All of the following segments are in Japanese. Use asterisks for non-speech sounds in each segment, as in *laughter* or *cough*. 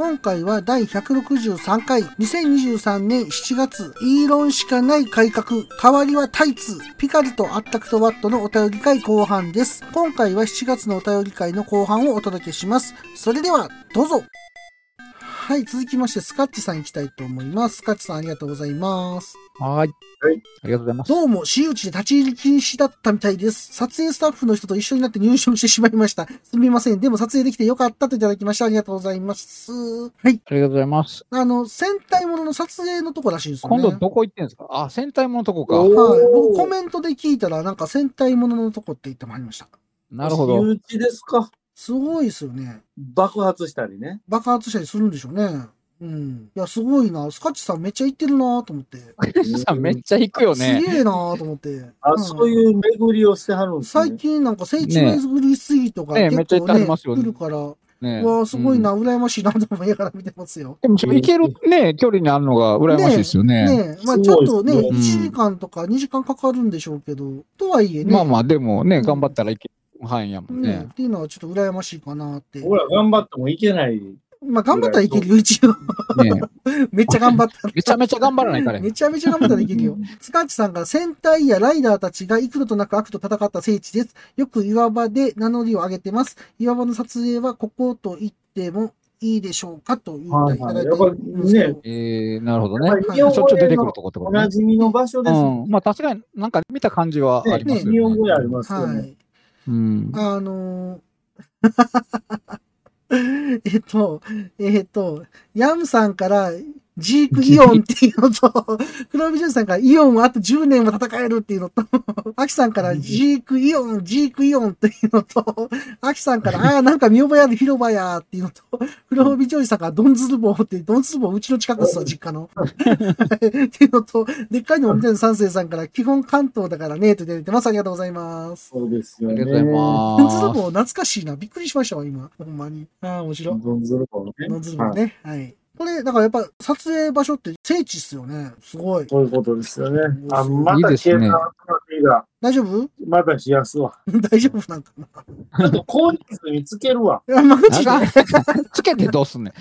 今回は第163回、2023年7月、イーロンしかない改革、代わりはタイツ、ピカリとアッタクトワットのお便り会後半です。今回は7月のお便り会の後半をお届けします。それでは、どうぞ。はい、続きまして、スカッチさん行きたいと思います。スカッチさんありがとうございます。はい。はい。ありがとうございます。どうも、私有地で立ち入り禁止だったみたいです。撮影スタッフの人と一緒になって入賞してしまいました。すみません。でも撮影できてよかったといただきました。ありがとうございます。はい。ありがとうございます。あの、戦隊ものの撮影のとこらしいんですよね。今度どこ行ってんですか？あ、戦隊ものとこか。おはい。僕コメントで聞いたら、なんか戦隊もののとこって言ってもらいました。なるほど。身内ですか。すごいですよね。爆発したりね。爆発したりするんでしょうね。うん。いや、すごいな。スカッチさんめっちゃ行ってるなと思って。さんめっちゃ行くよすね。げえなと思って。あ、んそういう巡りをしてはるんですね。最近なんか聖地巡りスイートがねめっちゃ行っては結構ね、りますよね来るから、ねうわあすごいな、うん羨ましいなと思いながら見てますよ。でも、行けるね、距離にあるのが羨ましいですよね。ねえ、まあすちょっとね、ごいですね1時間とか2時間かかるんでしょうけど、とはいえね、まあまあ、でもね、うん頑張ったらいける範囲やもんねね。っていうのはちょっと羨ましいかなって。ほら、頑張ってもいけない。まあ頑張ったらいけるよ、一応。ね *laughs* めっちゃ頑張ったら。めちゃめちゃ頑張らないからね。めちゃめちゃ頑張ったらいけるよ。スカッチさんが戦隊やライダーたちが幾度となく悪と戦った聖地です。よく岩場で名乗りを上げてます。岩場の撮影はここと言ってもいいでしょうかと言っていただいてるんですけど。えー、なるほどねやっ。ぱり日本しょっちゅう出てくる語とこってことねおな。じみの場所ですうね。ん。まあ確かになんか見た感じはありますよね。日本語でありますよね。はい。うん。あのー *laughs* えっと、えっと、ヤムさんからジークイオンっていうのと、黒帯潤さんからイオンはあと10年も戦えるっていうのと、アキさんからジークイオン、ジークイオンっていうのと、アキさんから、ああー、なんか見覚えある広場やっていうのと、黒帯ジョージさんからドンズルボーって、ドンズルボーうちの近くっすわ、実家の。っていうのと、でっかいのもみたいな三世さんから、基本関東だからね、といただいてます。ありがとうございます。そうですよね。ありがとうございドンズルます。ボー懐かしいな。びっくりしましたわ、今。ほんまに。ああ、面白い。ドンズルボね。ドンズルボーはいね。はい。これ、だからやっぱ撮影場所って聖地っすよね。すごい。そういうことですよね。あ、うんまたいいですね消えた大丈夫？また冷やすわ。大丈夫なんかな？ちょっと氷水につけるわ。いや、マジで。*laughs* つけてどうすんねん。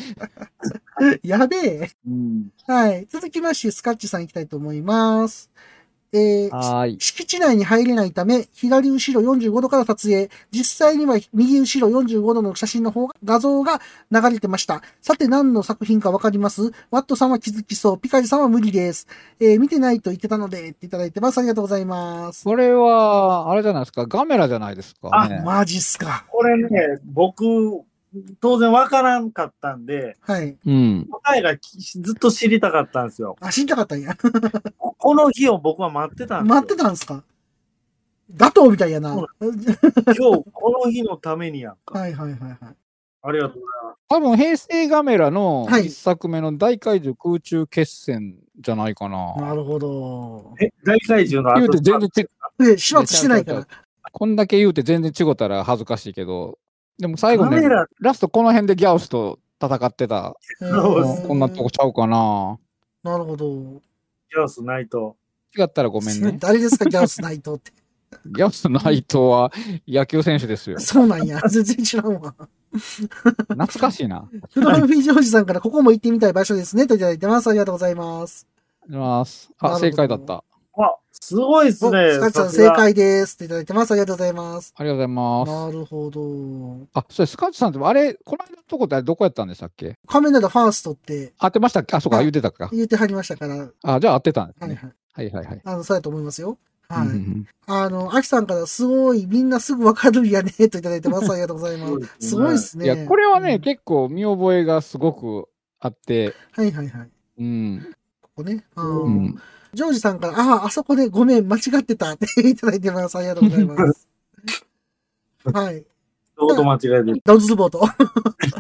*laughs* やべえ。うん。はい。続きまして、スカッチさん行きたいと思います。えー。敷地内に入れないため、左後ろ45度から撮影。実際には右後ろ45度の写真の方が、画像が流れてました。さて何の作品かわかります？ワットさんは気づきそう。ピカリさんは無理です。えー見てないと言ってたので、っていただいてます。ありがとうございます。これは、あれじゃないですか？ガメラじゃないですか？ね。マジっすか。これね、僕、当然わからんかったんで、はい。うん。答えがきずっと知りたかったんですよ。あ、知りたかったんや。ここの日を僕は待ってたんですよ。待ってたんすか？ガトーみたいやな。今日、この日のためにやんか。いはいはいはい。ありがとうございます。多分、平成ガメラのはい一作目の大怪獣空中決戦じゃないかな。なるほど。え、大怪獣の言う後て全然ち、え、始末してないから。こんだけ言うて全然違ったら恥ずかしいけど、でも最後ねラ、ラストこの辺でギャオスと戦ってた、こんなとこちゃうかな。なるほど。ジャスないと。違ったらごめんね。*laughs* 誰ですか、ギャオスナイトって。*laughs* ギャオスの内藤は野球選手ですよ。そうなんや。全然知らんわ。懐かしいな。フロルフィジョージさんからここも行ってみたい場所ですね。といただいてます。ありがとうございます。あ正解だった。あ、すごいですおね。スカッチさん正解です。といただいてます。ありがとうございます。ありがとうございます。なるほど。あ、それスカッチさんって、あれ、この間のとこってあれどこやったんでしたっけ？仮面ライダーファーストって合ってましたっけ？あ、そうか、はい言ってたか。言ってはりましたから。はあ、じゃあ合ってたんですね。いはい。はいはいはい。あの、そうやと思いますよ。はい。うんうんあの、アキさんからすごい、みんなすぐわかるんやね、といただいてます。ありがとうございます。すごいですね。うんいや、これはね、うん結構見覚えがすごくあって、はいはいはい。うん。ここね。あうん。ジョージさんから、ああ、あそこでごめん、間違ってたって *laughs* いただいてます。ありがとうございます。はい。ちょうど間違えてる。ドンズルボート。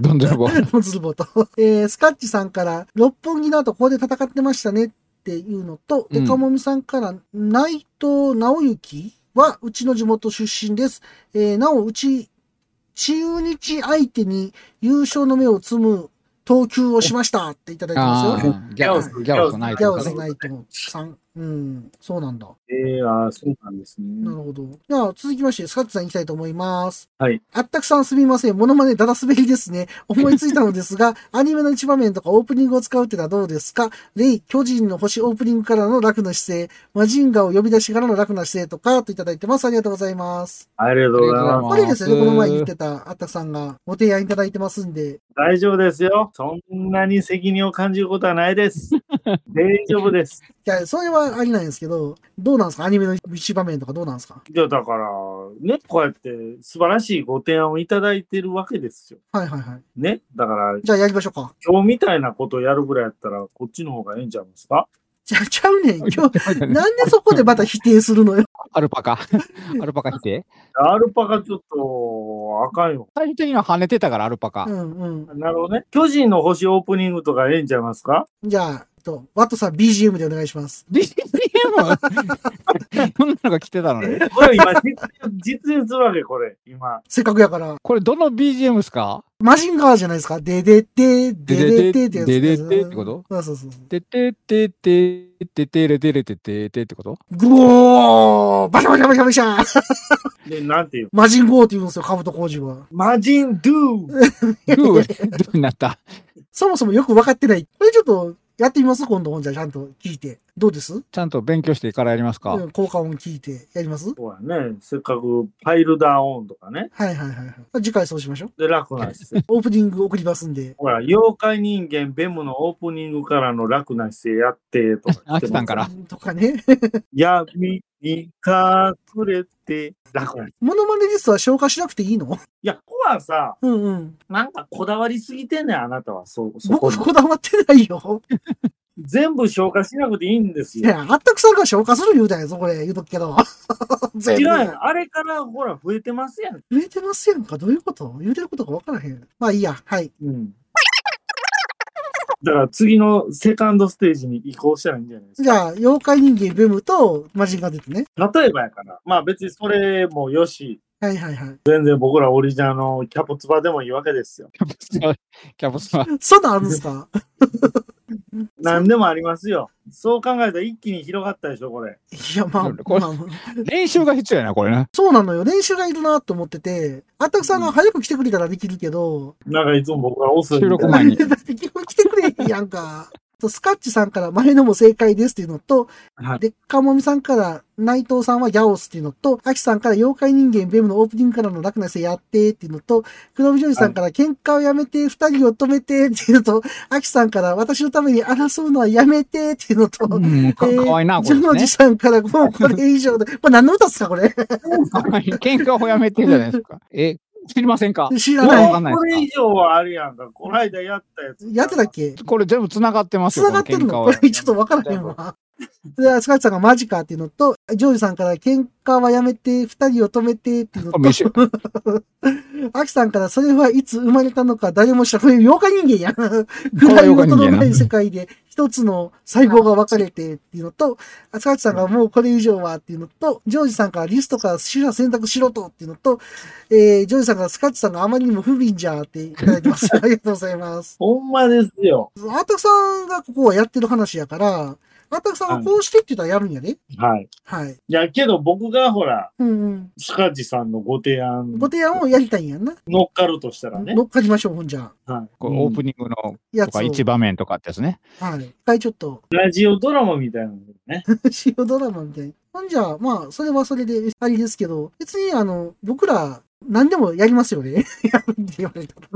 どんどんこうドンズルボート。えー、スカッチさんから、六本木の後ここで戦ってましたねっていうのと、うんデカモミさんから、内藤直之はうちの地元出身です。えー、なお、うち、中日相手に優勝の目を摘む投球をしましたっていただいてますよ。ギャオス、ギャオスないギャオ。スナイトさん。うん、そうなんだ。ええああ、そうなんですね。なるほど。では、続きまして、スカッチさん行きたいと思います。はい。あったくさんすみません。モノマネだだ滑りですね。思いついたのですが、*laughs* アニメの一場面とかオープニングを使うってのはどうですか？レイ、巨人の星オープニングからの楽な姿勢、マジンガを呼び出しからの楽な姿勢とか、といただいてます。ありがとうございます。ありがとうございます。これですよね、この前言ってたあったくさんがご提案いただいてますんで。大丈夫ですよ。そんなに責任を感じることはないです。*laughs* 大丈夫です。いや、それはありなんですけど、どうなんですか？アニメの一場面とかどうなんですか？いや、だから、ね、こうやって素晴らしいご提案をいただいてるわけですよ。はいはいはい。ね？だから、じゃあやりましょうか。今日みたいなことをやるぐらいやったら、こっちの方がええんちゃいますか？じゃあちゃうねん。今日、なんでそこでまた否定するのよ？アルパカ。*laughs* アルパカ否定？アルパカちょっと、あかんよ。最終的には跳ねてたから、アルパカう。んうん。なるほどね。巨人の星オープニングとかええんちゃいますか？じゃあ、と、ワットさん BGM でお願いします。BGM? こ *laughs* んなのが来てたのね。これ今、実実演するわけ、これ、今。せっかくやから。これどの BGM ですか？マジンガーじゃないですか？ででで、でででってやつ。でででってこと？そうそうそう。ててててててれてれてててってこと？グオーバシャバシャバシャバシャで、なんていう？マジンゴーって言うんですよ、カブト工事は。マジンドゥグー、*laughs* グーになった。そもそもよく分かってない。これちょっと、やってみます？今度、ほんじゃちゃんと聞いて。どうです？ちゃんと勉強してからやりますか？うん効果音聞いてやります？そうやね。せっかくパイルダーオンとかね。はいはいはいはい。次回そうしましょう。で、楽な姿勢。*laughs* オープニング送りますんで。ほら、妖怪人間ベムのオープニングからの楽な姿勢やって、とか。*laughs* あ来たんからとかね。*laughs* 闇に隠れて、楽な。いモノマネリストは消化しなくていいの？や、ここはさ、うんうん。なんかこだわりすぎてんねん、あなたは。そ、そこに。僕こだわってないよ。全部消化しなくていいんですよ。いや、あったくさんが消化する言うたんやぞ、これ。言うとくけど。*laughs* 違うやん。あれから、ほら、増えてますやん。言えてますやんか。どういうこと？言うてることが分からへん。まあいいや。はい。うん。だから次のセカンドステージに移行したらいいんじゃないですか。じゃあ、妖怪人間ベムとマジンガー出てね。例えばやから。まあ別にそれもよし、はいはいはい。全然僕らオリジナルのキャポツバでもいいわけですよ。*laughs* キャプスは、キャプスは。そんなんあるんですか？*laughs* 何でもありますよ。そう考えたら一気に広がったでしょ、これ。いや、まあ、これまあ、練習が必要やな、これね。そうなのよ。練習がいるなと思ってて、あったくさんが早く来てくれたらできるけど、なんかいつも僕が遅い収録前に。だって基本来てくれへんやんか。とスカッチさんから前のも正解ですっていうのと、はいでっかもみさんから内藤さんはヤオスっていうのと、アキさんから妖怪人間ベムのオープニングからの楽なせやってっていうのと、黒帯ジョージさんから喧嘩をやめて二人を止めてっていうのと、アキさんから私のために争うのはやめてっていうのと、うん、かわいいな、これ、ねジョージ。さんからもうこれ以上で、これ何の歌っすかこれ？*laughs* 喧嘩をやめてるじゃないですか。え、知りませんか？知らないわかんないこれ以上はあるやんか。この間やったやつ。やってたっけ？かこれ全部繋がってますよ。繋がってるの？これちょっとわからへんわ。で、スカッチさんがマジかっていうのと、ジョージさんから喧嘩はやめて、二人を止めてっていうのと、*laughs* アキさんからそれはいつ生まれたのか誰も知らない。これ妖怪人間やん。ぐらい音のない世界で一つの細胞が分かれてっていうのと、スカッチさんがもうこれ以上はっていうのと、ジョージさんからリストから手段選択しろとっていうのと、えー、ジョージさんからスカッチさんがあまりにも不憫じゃっていただいてます。*laughs* ありがとうございます。ほんまですよ。アタクさんがここはやってる話やから、アタクさんがこうしてって言ったらやるんやね？はい。はい。いや、けど僕がほら、うんうん。スカジさんのご提案ご提案をやりたいんやんな。乗っかるとしたらね。乗っかりましょう、ほんじゃあ。はいこうオープニングのとかやつを。一場面とかってやつね。はい。一回ちょっと、ラジオドラマみたいなのね。*laughs* 塩ドラマみたいに。ほんじゃあ、まあ、それはそれでありですけど、別にあの、僕ら、何でもやりますよね。やるって言われたら。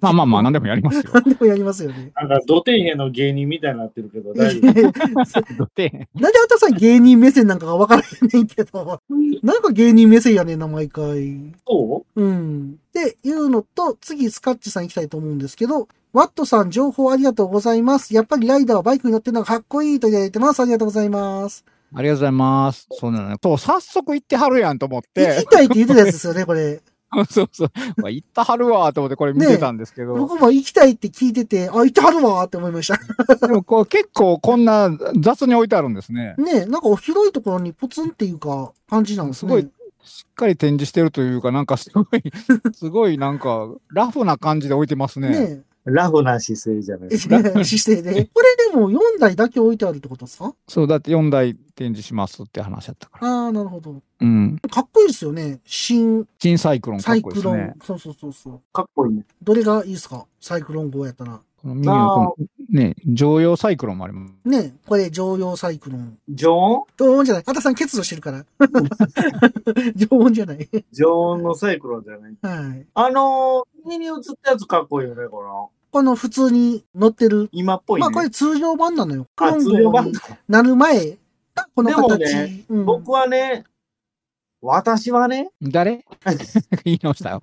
まあまあまあ、何でもやりますよ。*laughs* 何でもやりますよね。なんか、土底辺の芸人みたいになってるけど、*laughs* 大丈夫？で、なんであたさん芸人目線なんかが分からへんねんけど、なんか芸人目線やねんな、毎回。そう？ん。っていうのと、次、スカッチさん行きたいと思うんですけど、ワットさん、情報ありがとうございます。やっぱりライダーはバイクに乗ってるのがかっこいいといただいてます。ありがとうございます。ありがとうございます。そうなのね。そう、早速行ってはるやんと思っ行てき。たいって言ってたやつですよね、これ。*laughs* そうそう。まあ行ったはるわと思ってこれ見てたんですけど。僕も行きたいって聞いてて、あ、行ってはるわーって思いました。*laughs* でもこう結構こんな雑に置いてあるんですね。ねえ、なんか広いところにポツンっていうか、感じなんですね。すごいしっかり展示してるというか、なんかすごい、すごいなんかラフな感じで置いてますね。ねえ。ラフな姿勢じゃないですか。*laughs* 姿勢で。これでも4台だけ置いてあるってことですか？そう、だって4台展示しますって話だったから。ああ、なるほど。うん。かっこいいですよね。新新サイクロンかサっイクロン。こいいですね。そうそうそうそう。かっこいいね。どれがいいですか？サイクロン号やったら。この右のこの、ね、常用サイクロンもあります。ねこれ常用サイクロン。常温？常温じゃない。あたさん欠如してるから。*laughs* 常温じゃない。常温のサイクロンじゃない。はい。あのー、右に映ったやつかっこいいよね、この。この普通に乗ってる。今っぽいね。まあこれ通常版なのよ。クあ、通常版か。なる前がこのでも形。ねうん、僕はね、私はね、誰？*laughs* 言い直したよ。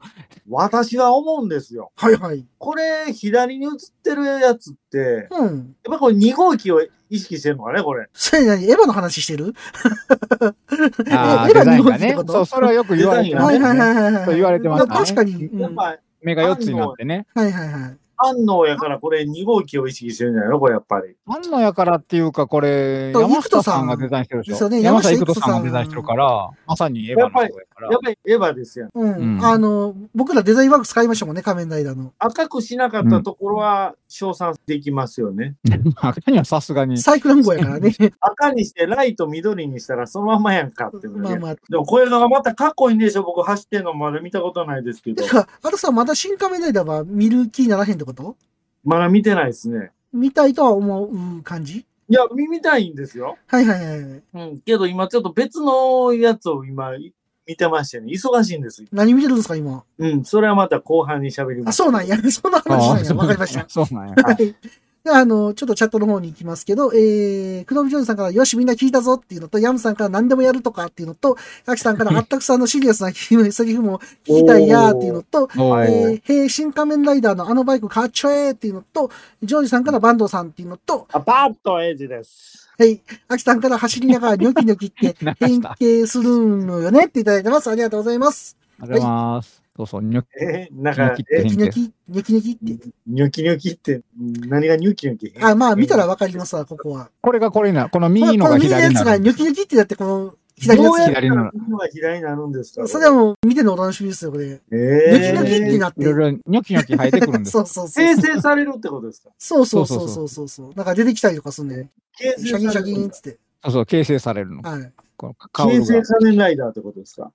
私は思うんですよ。はいはい。これ、左に映ってるやつって、うん。やっぱこれ2号機を意識してるのかね、これ。それ何エヴァの話してる？*laughs* ああ、エヴァに乗るってこ。と？ねそう、それはよく言われてますね。はいはいはいはい言われてましたね確かに。うんやっぱ、目が4つになってね。はいはいはい。反応やからこれ2号機を意識してるんじゃないの？これやっぱり。あんのやからっていうか、これ、そう山下さんがデザインしてるでしょ。そうね山下育人さんがデザインしてるから、まさにエヴァの人やからやっ。ぱりエヴァですよ。うん。うんあの、僕らデザインワーク使いましたもんね、仮面ライダーの。赤くしなかったところは称賛できますよね。*laughs* 赤にはさすがに。サイクロン号やからね。*laughs* 赤にしてライト緑にしたらそのままやんかってまあまあ。でもこれがまたかっこいいんでしょ僕走ってんのまだ見たことないですけどて。か、*laughs* あとさ、まだ新仮面ライダーは見る気にならへんってこと？まだ見てないですね。見たいとは思う感じ？いや、見見たいんですよ。はいはいはいはい。うん。けど今ちょっと別のやつを今い見てましてね。忙しいんです。何見てるんですか、今？うん。それはまた後半に喋りまあ、す。そうなんや。*laughs* そんな話なんや。わかりました。そうなんや。*laughs* はい。であの、ちょっとチャットの方に行きますけど、えー、クノビジョンさんから、よし、みんな聞いたぞっていうのと、ヤムさんから何でもやるとかっていうのと、アキさんから、あったくさんのシリアスなセリフも聞きたいやーっていうのと、えー、へー新仮面ライダーのあのバイクかっちょえーっていうのと、ジョージさんからバンドさんっていうのと、アパートエイジです。はい、アキさんから走りながらニョキニョキって *laughs* 変形するのよねっていただいてます。ありがとうございます。ありがとうございます。そうそう、ニョキえー、なんかニョキっ、てえニョキニョキ、ニョキって。ニョキニョキって、何がニョキニョキ？あ、まあ見たらわかりますわ、ここは。これがこれになる。このこ右のがの右のやつが。ニョキニョキってやって、この左の左なの左になるんですか？つ。それはもう見てのお楽しみですよ、これ。えニョキニョキってー、なっていろい。ろニョキニョキ生えてくるんですそうそうそう。生成されるってことですか？そうそうそうそうそうそう。なんか出てきたりとかすんね。形シャキンシャ成されるキンって。そうそう、形成されるの。はい。この顔形成が。仮面ライダーってことですか？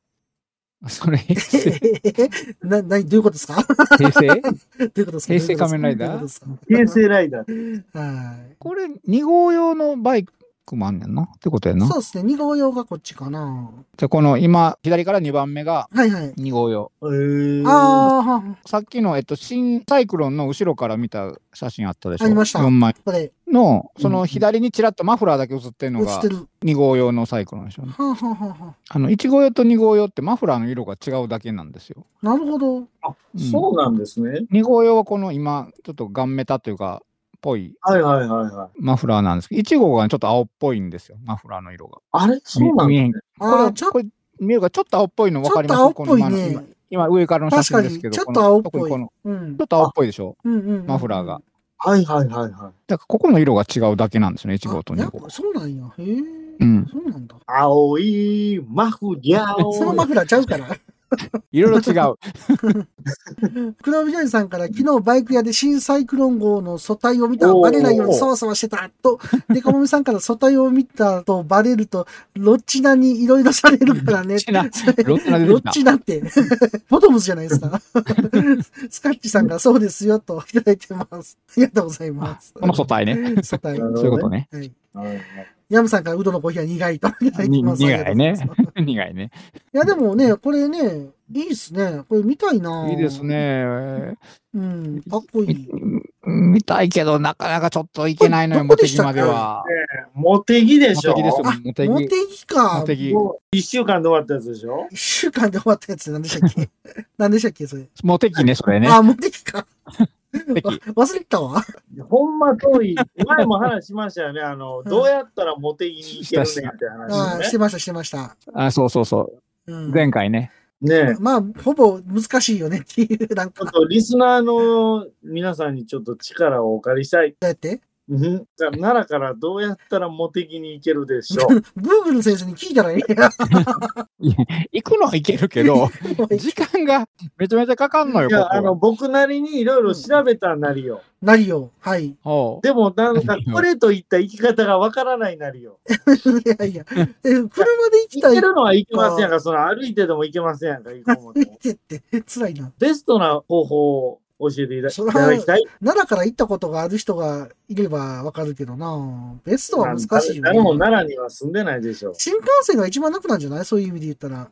それ、平 *laughs* 成な、な、どういうことですか？平成？*laughs* どういうことですか？平成仮面ライダー？どういうことですか？形成ライダー。はい。これ、2号用のバイクもあんねんなってことやな。そうですね。2号用がこっちかな。じゃあこの今、左から2番目がはいはい。2号用。えー、あーは、さっきの、えっと、新サイクロンの後ろから見た写真あったでしょ？ありました4枚これ、の、その左にちらっとマフラーだけ映ってるのが映ってる。2号用のサイクロンでしょ？うね。はあ、はあはあはあの、1号用と2号用ってマフラーの色が違うだけなんですよ。あ、なるほど。あ、そうなんですね。2号用はこの今、ちょっとガンメタというか、ぽいはいはいはいはい。マフラーなんですけど、1号がちょっと青っぽいんですよ、マフラーの色が。あれそうなん見えね。こああ、ちょれこれ見えるかちょっと青っぽいの分かります？ちょっと青っぽいこの今ねの今上からの写真ですけど、ちょっことの青っぽい。このうんちょっと青っぽいでしょ、うんうんうん。マフラーが。はいはいはいはい。だからここの色が違うだけなんですね、1号と2号。そうなんや。へえ。うん。そうなんだ。青いマフリャオ。そのマフラーちゃうから。*laughs* いろいろ違う。クロビジョイさんから昨日バイク屋で新サイクロン号の素体を見たバレないようにそわそわしてたと、デカモミさんから素体を見たとバレると、ロッチナにいろいろされるからね。ロッチナロッチナって。*laughs* ボトムズじゃないですか。*laughs* スカッチさんがそうですよといただいてます。ありがとうございます。この素体ね。素体。そういうことね。はい。はいはいヤムさんからウドのコーヒーは苦いと苦いね *laughs* 苦いね。いや、でもね、これね、いいっすね。これ見たいないいです。ね。うん、かっこいい。み見たいけど、なかなかちょっといけないのよ、モテギまでは。モテギでしょモテギですよ、あモテギ。モテギかモ。テギ。もう一週間で終わったやつでしょ？一週間で終わったやつ何でしたっけ？*laughs* 何でしたっけそれ？モテギね、それね。あ、モテギか。忘れてたわ。ほんま遠い。前も話しましたよね。あの、どうやったらモテギに行けるねんって話ねあして。ました、してました。あ、そうそうそうう。ん、前回ね。ねえ。まあ、ほぼ難しいよねっていう、なんか、リスナーの皆さんにちょっと力をお借りしたい。どうやって？うん。じゃあ奈良からどうやったらモテギに行けるでしょう？*laughs* グーグル先生に聞いたらいいや。行くのはいけるけど、*laughs* 時間がめちゃめちゃかかんのよ、いや、ここあの、僕なりにいろいろ調べたなりよ。なりよ。はい。でも、なんか、これといった生き方がわからないなりよ。いやいや。え、車で行きたい？行け。るのは行けませんやんか、その歩いてでも行けませんやんか、行こう思って歩いてって、辛いな。ベストな方法を教えていただきたい。奈良から行ったことがある人がいればわかるけどな。ベストは難しいよ誰もね。奈良には住んでないでしょ。新幹線が一番楽なんじゃない？そういう意味で言ったら。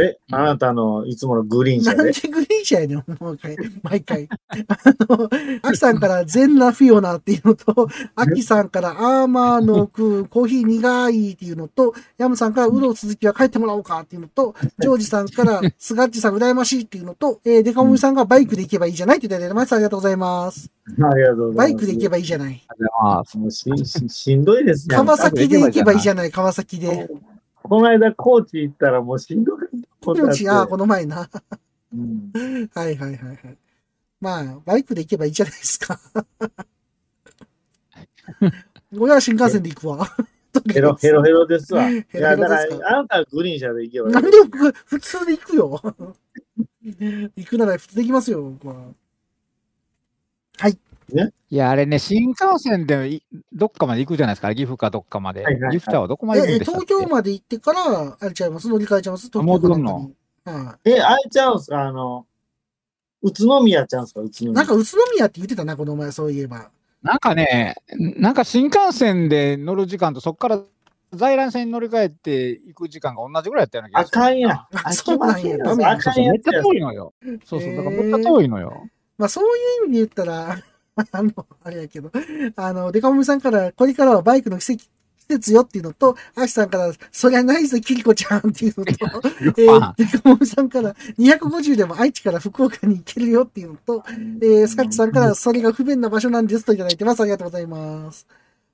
え、あなたのいつものグリーン車で？なんでグリーン車やねん、毎回。毎回。あの、アキさんからゼンナフィオナっていうのと、*laughs* アキさんからアーマーのクコーヒー苦いっていうのと、ヤムさんからウロ続きは帰ってもらおうかっていうのと、*laughs* ジョージさんからスガッチさん羨ましいっていうのと、えー、デカモミさんがバイクで行けばいいじゃないって言っていただいてます。ありがとうございます。ありがとうございます。バイクで行けばいいじゃない。あ。もうしししんどいですね。川崎で行けばいいじゃない、川崎で。この間、高知行ったらもうしんどかった。でもちああ、この前な。うんはいはいはいはい。まあ、バイクで行けばいいじゃないですか。*laughs* 俺は新幹線で行くわ。ヘロヘロヘロですわ。いヘロヘロですか？ら、あなたはグリーン車で行けばいいなんで僕普通で行くよ。*laughs* 行くなら普通で行きますよ、僕は。いや、あれね、新幹線でいどっかまで行くじゃないですか、岐阜かどっかまで。はいはいはい岐阜タワーどこまで行くんえ、でしたっけ？東京まで行ってから、あれちゃいます乗り換えちゃいます東京戻るのかなんえ、あれちゃうんすか？あの、宇都宮ちゃうんすか？宇都宮。いなんか宇都宮って言ってたな、この前、そういえば。なんかね、なんか新幹線で乗る時間とそこから在来線に乗り換えて行く時間が同じぐらいやったような気があする。かんやん。ああそうなんやダメやあかんやめっちゃ。遠いのよ。そうそう、だからめっちゃ遠いのよ。まあ、そういう意味で言ったら、*laughs* あの、あれやけど、あの、デカモミさんから、これからはバイクの季節季節よっていうのと、アキさんから、そりゃないぞ、キリコちゃんっていうのと、*laughs* えー、デカモミさんから、250でも愛知から福岡に行けるよっていうのと、えー、スカッチさんから、それが不便な場所なんですといただいてます。ありがとうございます。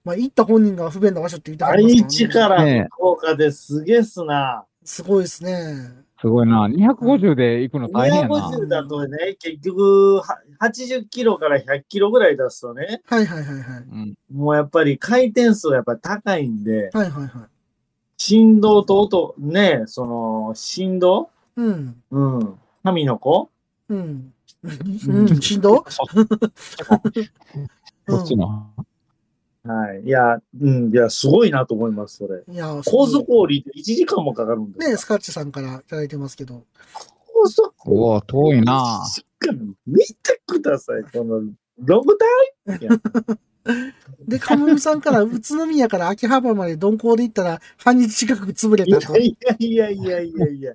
まあ、行った本人が不便な場所って言ってはり愛ます知から福岡ですげえっすな。すごいですね。すごいな。250で行くの大変やな。250だとね、結局、は80キロから100キロぐらい出すとね、はいはいはいはい。うん、もうやっぱり回転数がやっぱり高いんで、はいはいはい。振動と音、ね、その、振動？うん。うん。神の子？うん。うん、振動？そっちの。はい。いや、うん、いや、すごいなと思います、それ。いや、高速降りって1時間もかかるんですか？ね、スカッチさんからいただいてますけど。高速うわ、遠いな。時間見てください、この、ロングタイムいや *laughs* で、カムミさんから、宇都宮から秋葉原まで鈍行で行ったら、半日近く潰れいやたと。いやいやいやいや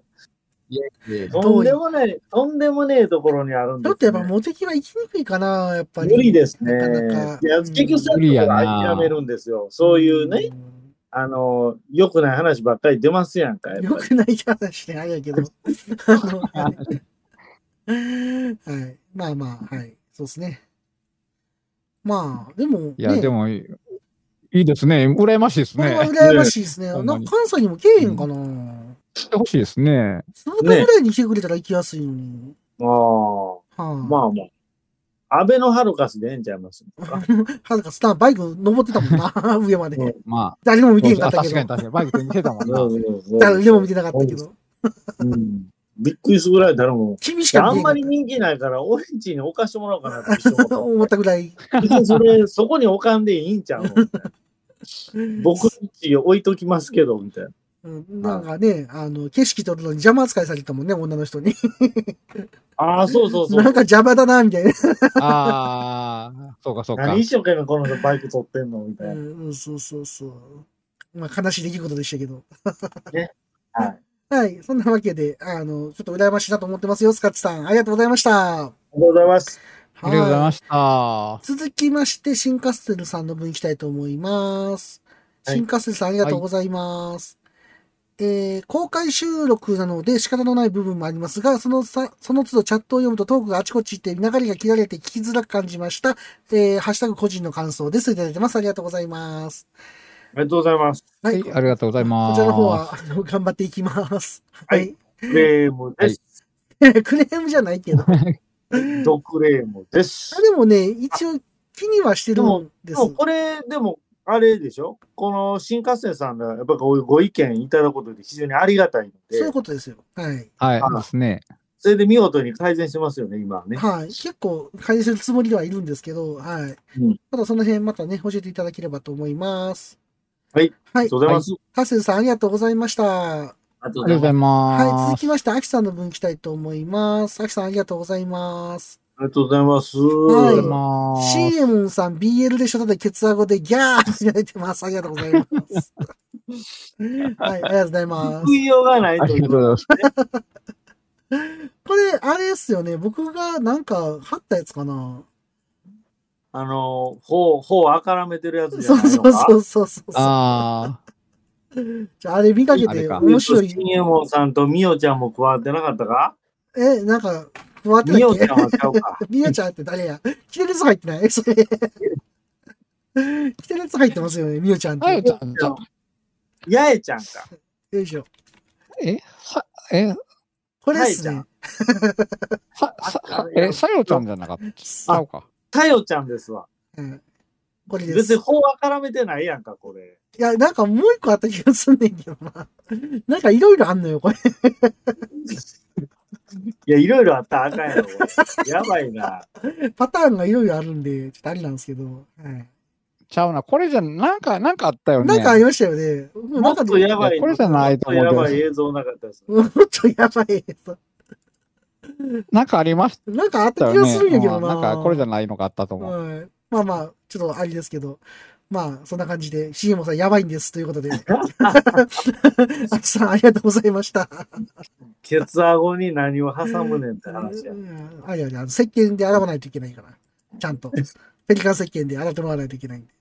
いや。いとんでもない、とんでもねえところにあるんです、ちょっとやっぱモテキは行きにくいかな、やっぱり。無理ですね。なかなかいや、結局そういうところ諦めるんですよ。そういうね、あの、良くない話ばっかり出ますやんか。やっうん。ぱりよくない話ね、あれやけど。*laughs* はい。はい。まあまあ、はい。そうですね。まあ、でも、ね、いや、でも、いいですね。羨ましいですこれはね。羨ましいですね。*laughs* なんか関西にも来えへんかな。来てほしいですね。そのぐらいに来てくれたら行きやすいのに。ああ、はあ、まあまあ。安倍のハルカスでええんちゃいますか。はずかスターバイク登ってたもんな、*laughs* 上まで。うんま誰も見てへんかあ、ったけど確かに。確かに。バイク手にしてたもんな。誰も見てなかったけど。うん。びっくりするぐらい誰も。君しかあんまり人気ないから、俺んちに置かしてもらおうかなって。思 *laughs* 思ったぐらい。それ、そこに置かんでいいんちゃう *laughs* 僕んち置いときますけど、みたいな。うんなんかね、あの、景色撮るのに邪魔扱いされたもんね、女の人に。ああ、そうそうそう。なんか邪魔だな、みたいな。ああ、そうかそうか何。一生懸命この人バイク取ってんのみたいな。うん、そうそうそう。まあ、悲しい出来事でしたけど。はい。はい。そんなわけで、あの、ちょっと羨ましいなと思ってますよ、スカッチさん。ありがとうございました。ありがとうございます。ありがとうございはました。続きまして、シンカステルさんの分行きたいと思います。はいシンカステルさん、ありがとうございます。えー公開収録なので仕方のない部分もありますが、そのさ、その都度チャットを読むとトークがあちこち行って流れが切られて聞きづらく感じました。えーハッシュタグ個人の感想です。いただいてます。ありがとうございます。ありがとうございます。ははい、ありがとうございます。こちらの方は、あの頑張っていきます。ははいい。クレームです。*laughs* クレームじゃないけど。あドクレームです。でもね、一応、気にはしてるんで。ですもこれ、でも、あれでしょ？この新幹線さんが、やっぱこういうご意見いただくことで非常にありがたいので。そういうことですよ。はい。はい。ですね。それで見事に改善してますよね、今はね。はい。結構改善するつもりではいるんですけど、はい。うんただその辺またね、教えていただければと思います。はい。はいありがと。うございます。ハッセンさんありがとうございました。ありがとうございはい。ます。続きまして、アキさんの分行きたいと思います。アキさんありがとうございます。ありがとうございます。はいありがとうございます。CM さん BL でしょただケツアゴでギャーっていただいてます。ありがとうございます。*laughs* はい、ありがとうございます。食いようがないありというがとうございます。これ、あれですよね。僕がなんか貼ったやつかな。あの、頬、頬あからめてるやつじそうゃないのか？そうそうそうそう。あじゃあ、あれ見かけて面白い。新右衛門さんとみおちゃんも加わってなかったか？え、なんか、加わってみたっけ？おちゃんはちゃうか。*laughs* みおちゃんって誰や？キテレツ入ってない？それ。キテレツ入ってますよね、みおちゃんって。ちゃん、ちゃやえちゃんか。よいしょ。え、は、え、これですね。さ、さ、さえ、さよちゃんじゃなかった。ちゃうか。たよちゃんですわ。うんこれです。い別に頬あからめてないやんか、これ。や、なんかもう一個あった気がすんねんけどな。なんかいろいろあんのよ、これ。*laughs* *laughs* いや、いろいろあったらあかんやろ。やばいな。パターンがいろいろあるんで、ちょっとあれなんですけど。はい。ちゃうな。これじゃ、なんか、なんかあったよね。なんかありましたよね。もっとやばい。これじゃないと思うもっとやばい映像なかったです。もっとやばいやつ。なんかありましなんかあったたよね。気がするんやけどうんな。なんか、これじゃないのがあったと思う。はい。まあまあ、ちょっとあれですけど。まあ、そんな感じで、CM さんやばいんです。ということで。*laughs* あきさん、ありがとうございました。ケツアゴに何を挟むねんって話やう。んあれやね、あの、石鹸で洗わないといけないから。ちゃんと。ペリカン石鹸で洗ってもらわないといけないんで。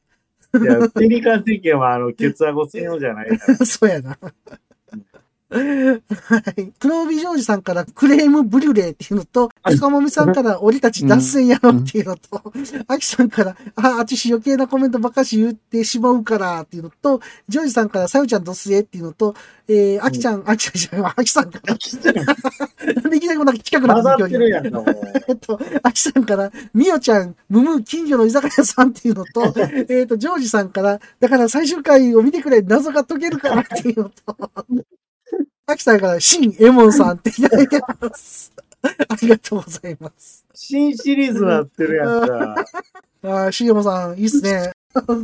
いや、ペリカン世間はあの、ケツアゴ専用じゃないから。*laughs* そうやな。はい。黒帯ジョージさんからクレームブリュレっていうのと、赤もみさんから俺たち脱線やろっていうのと、アキさんから、あ、あっちし余計なコメントばっかし言ってしまうからっていうのと、ジョージさんからさよちゃんドスエっていうのと、えー、アキちゃん、アキちゃんじゃない、アキさんから、なんでいきなりこんな近くなってってるやんか、も。う。*laughs* えっと、アキさんから、みおちゃん、ムム、近所の居酒屋さんっていうのと、*laughs* えっと、ジョージさんから、だから最終回を見てくれ、謎が解けるからっていうのと、アキさんから、シン・エモンさんっていただいてます。*laughs* ありがとうございます。新シリーズなってるやんか。あーシン・エモンさん、いいっすね。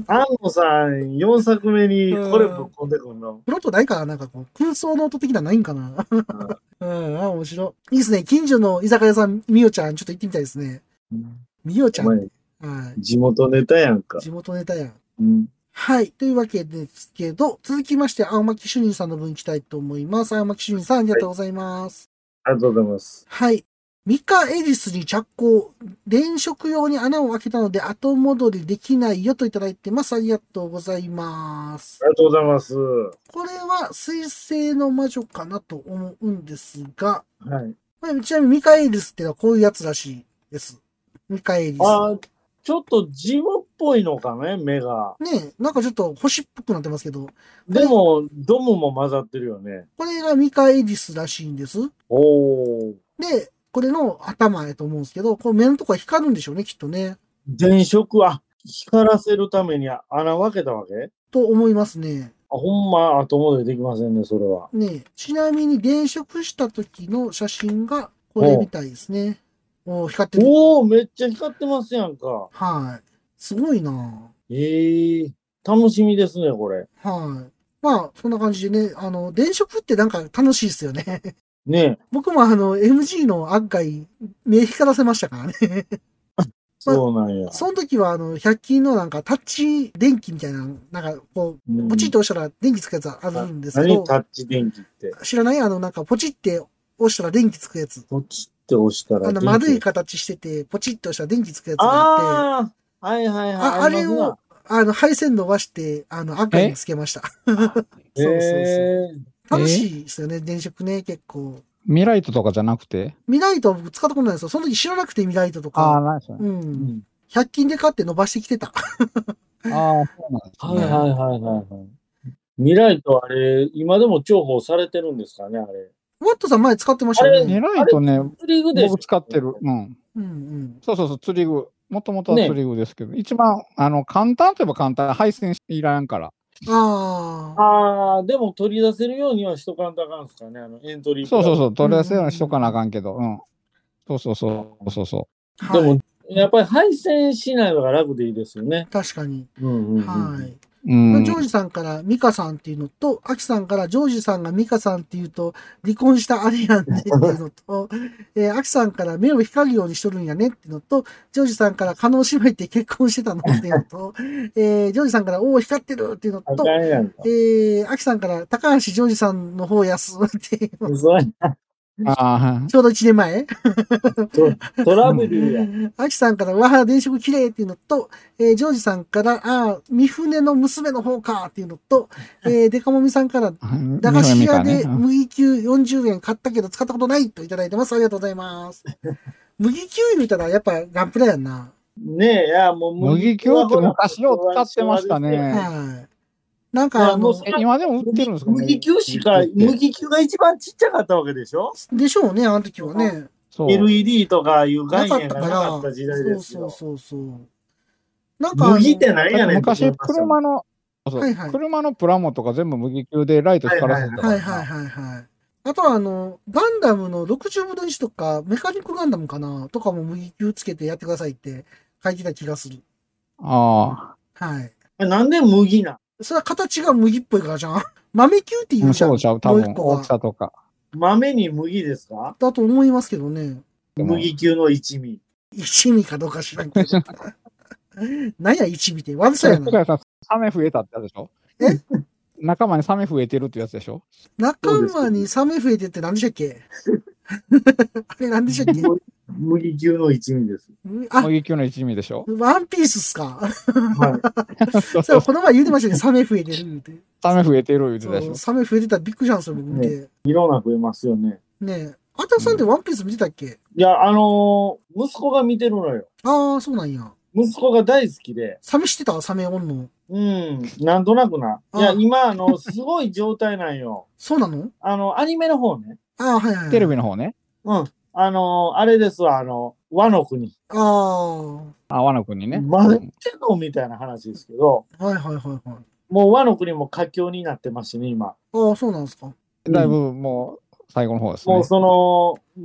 安野さん、4作目にこれぶっ込んでくんの？プロットないかな？なんかこう、空想ノート的なのな？いんかな *laughs* うん、あ、面白い。いいっすね。近所の居酒屋さん、みおちゃん、ちょっと行ってみたいですね。みおちゃん。お前、い。地元ネタやんか。地元ネタやん。うん。はい。というわけですけど、続きまして、青巻主任さんの分行きたいと思います。青巻主任さん、ありがとうございます。ありがとうございます。はい。ミカエリスに着工、電飾用に穴を開けたので後戻りできないよといただいてます。ありがとうございますあ。りがとうございます。これは水星の魔女かなと思うんですが、はい。まあちなみにミカエリスってのはこういうやつらしいです。ミカエリス。あーちょっとジムっぽいのかね、目が。ねえなんかちょっと星っぽくなってますけど、でも、ドムも混ざってるよね。これがミカエリスらしいんです。おー。で、これの頭やと思うんですけど、こう目のとこは光るんでしょうね、きっとね。電飾、あ、光らせるために穴分けたわけ？あ、と思いますね。ほんま後戻りできませんね、それは。ねちなみに電飾した時の写真がこれみたいですね。おー光ってる。おー、めっちゃ光ってますやんか。はい。すごいなええ楽しみですね、これ。はい。まあ、そんな感じでね、あの、電飾ってなんか楽しいですよね。ね *laughs* 僕もあの、MG の案外、目光らせましたからね。*laughs* そうなんや。その時はあの、100均のなんかタッチ電気みたいな、なんかこう、うんポチッと押したら電気つくやつあるんですけど、何タッチ電気って？知らない？あの、なんかポチって押したら電気つくやつ。ポチって押したらあの。丸い形してて、ポチッと押したら電気つくやつがあって、ああはいはいはい。ああれを、あの、配線伸ばして、あの、赤につけました。*laughs* そうなそうそう。へ楽しいですよね、電飾ね、結構。ミライトとかじゃなくて？ミライトは僕使ったことないですよ。その時知らなくてミライトとああ、か。ないです。う。んん100均で買って伸ばしてきてた。*laughs* ああ、そうなんですね。はいはいはいはいはい。ミライトあれ、今でも重宝されてるんですかね、あれ。ワットさん前使ってましたよね。ミライトね、釣り具で僕使ってる。うん。うんうん。そうそうそう、釣り具。もともとは釣り具ですけど、一番、あの、簡単といえば簡単、配線いらんから。ああ。ああ、でも取り出せるようにはしとかんとあかんすかね、あの、エントリー。そうそうそう、取り出せるようにしとかなあかんけど、うん。そうそうそう、そうそでも、はい、やっぱり配線しないのが楽でいいですよね。確かに。うんうん、うん。はい。う。うん。ジョージさんからミカさんっていうのと、アキさんからジョージさんがミカさんっていうと、離婚したあれやんねっていうのと、えーアキさんから目を光るようにしとるんやねっていうのと、ジョージさんから加納姉妹って結婚してたのっていうのと、えージョージさんからおお光ってるっていうのあと。えー、アキさんから高橋ジョージさんの方やすっていう、嘘やああ、ちょうど1年前。トトラベルや。アキさんから、わあ、電飾綺麗っていうのと、えージョージさんから、ああ、三船の娘の方かっていうのと、えーデカモミさんから、駄菓子屋でうん麦球40円買ったけど使ったことないといただいてます。ありがとうございます。*laughs* 麦球見たらやっぱガンプラやんな。ねえ、いや、もう麦球って昔よう使ってましたねはい。なんいかあの今でも売ってるんですか？麦球しか、麦球が一番ちっちゃかったわけでしょ？でしょうね、あの時はね。そう。?LED とかいうな概念がなかった時代ですよ。そうそうそうそう。なんか麦って何やねん昔、車の、はいはい車のプラモとか全部麦球でライト光らせてたはいはいはいはい。あとはあの、ガンダムの60分の1とか、メカニックガンダムかな？とかも麦球つけてやってくださいって書いてた気がする。あはい。なんで麦なんそれは形が麦っぽいからじゃん。*laughs* 豆球って言あ、うじゃん。そうちゃう、多分もう一個が大きさとか。豆に麦ですか？だと思いますけどね。麦球の一味。一味かどうか知らんけど。*laughs* 何や一味って悪そうやな。サメ増えたってやつでしょ？え？*laughs* 仲間にサメ増えてるってやつでしょ？仲間にサメ増えてって何でしたっけ？*laughs* あれ何でしたっけ？麦球の一味です。あ、麦球の一味でしょ？ワンピースっすか？はい。*laughs* そうこの前言うてましたね。サメ増えてる言うて。サメ増えてる言うてたでしょ？サメ増えてたらびっくりしたんですよ、僕見て。いろんな増えますよね。ねえ。あたくさんってワンピース見てたっけ、いや、あのー息子が見てるのよ。ああ、そうなんや。息子が大好きで。サメ知ってた？サメおんの？うん。なんとなくな。いや、あ今、あの、すごい状態なんよ。*laughs* そうなの？あの、アニメの方ね。ああ、はいはいはい。テレビの方ね。うん。あのーあれですわ、あの、和の国。ああ。はあ、和の国ね。まだやってんのみたいな話ですけど、いはいはいはい。もう和の国も佳境になってますしね、今。ああ、そうなんですか。だいぶもう最後の方ですねもう。その、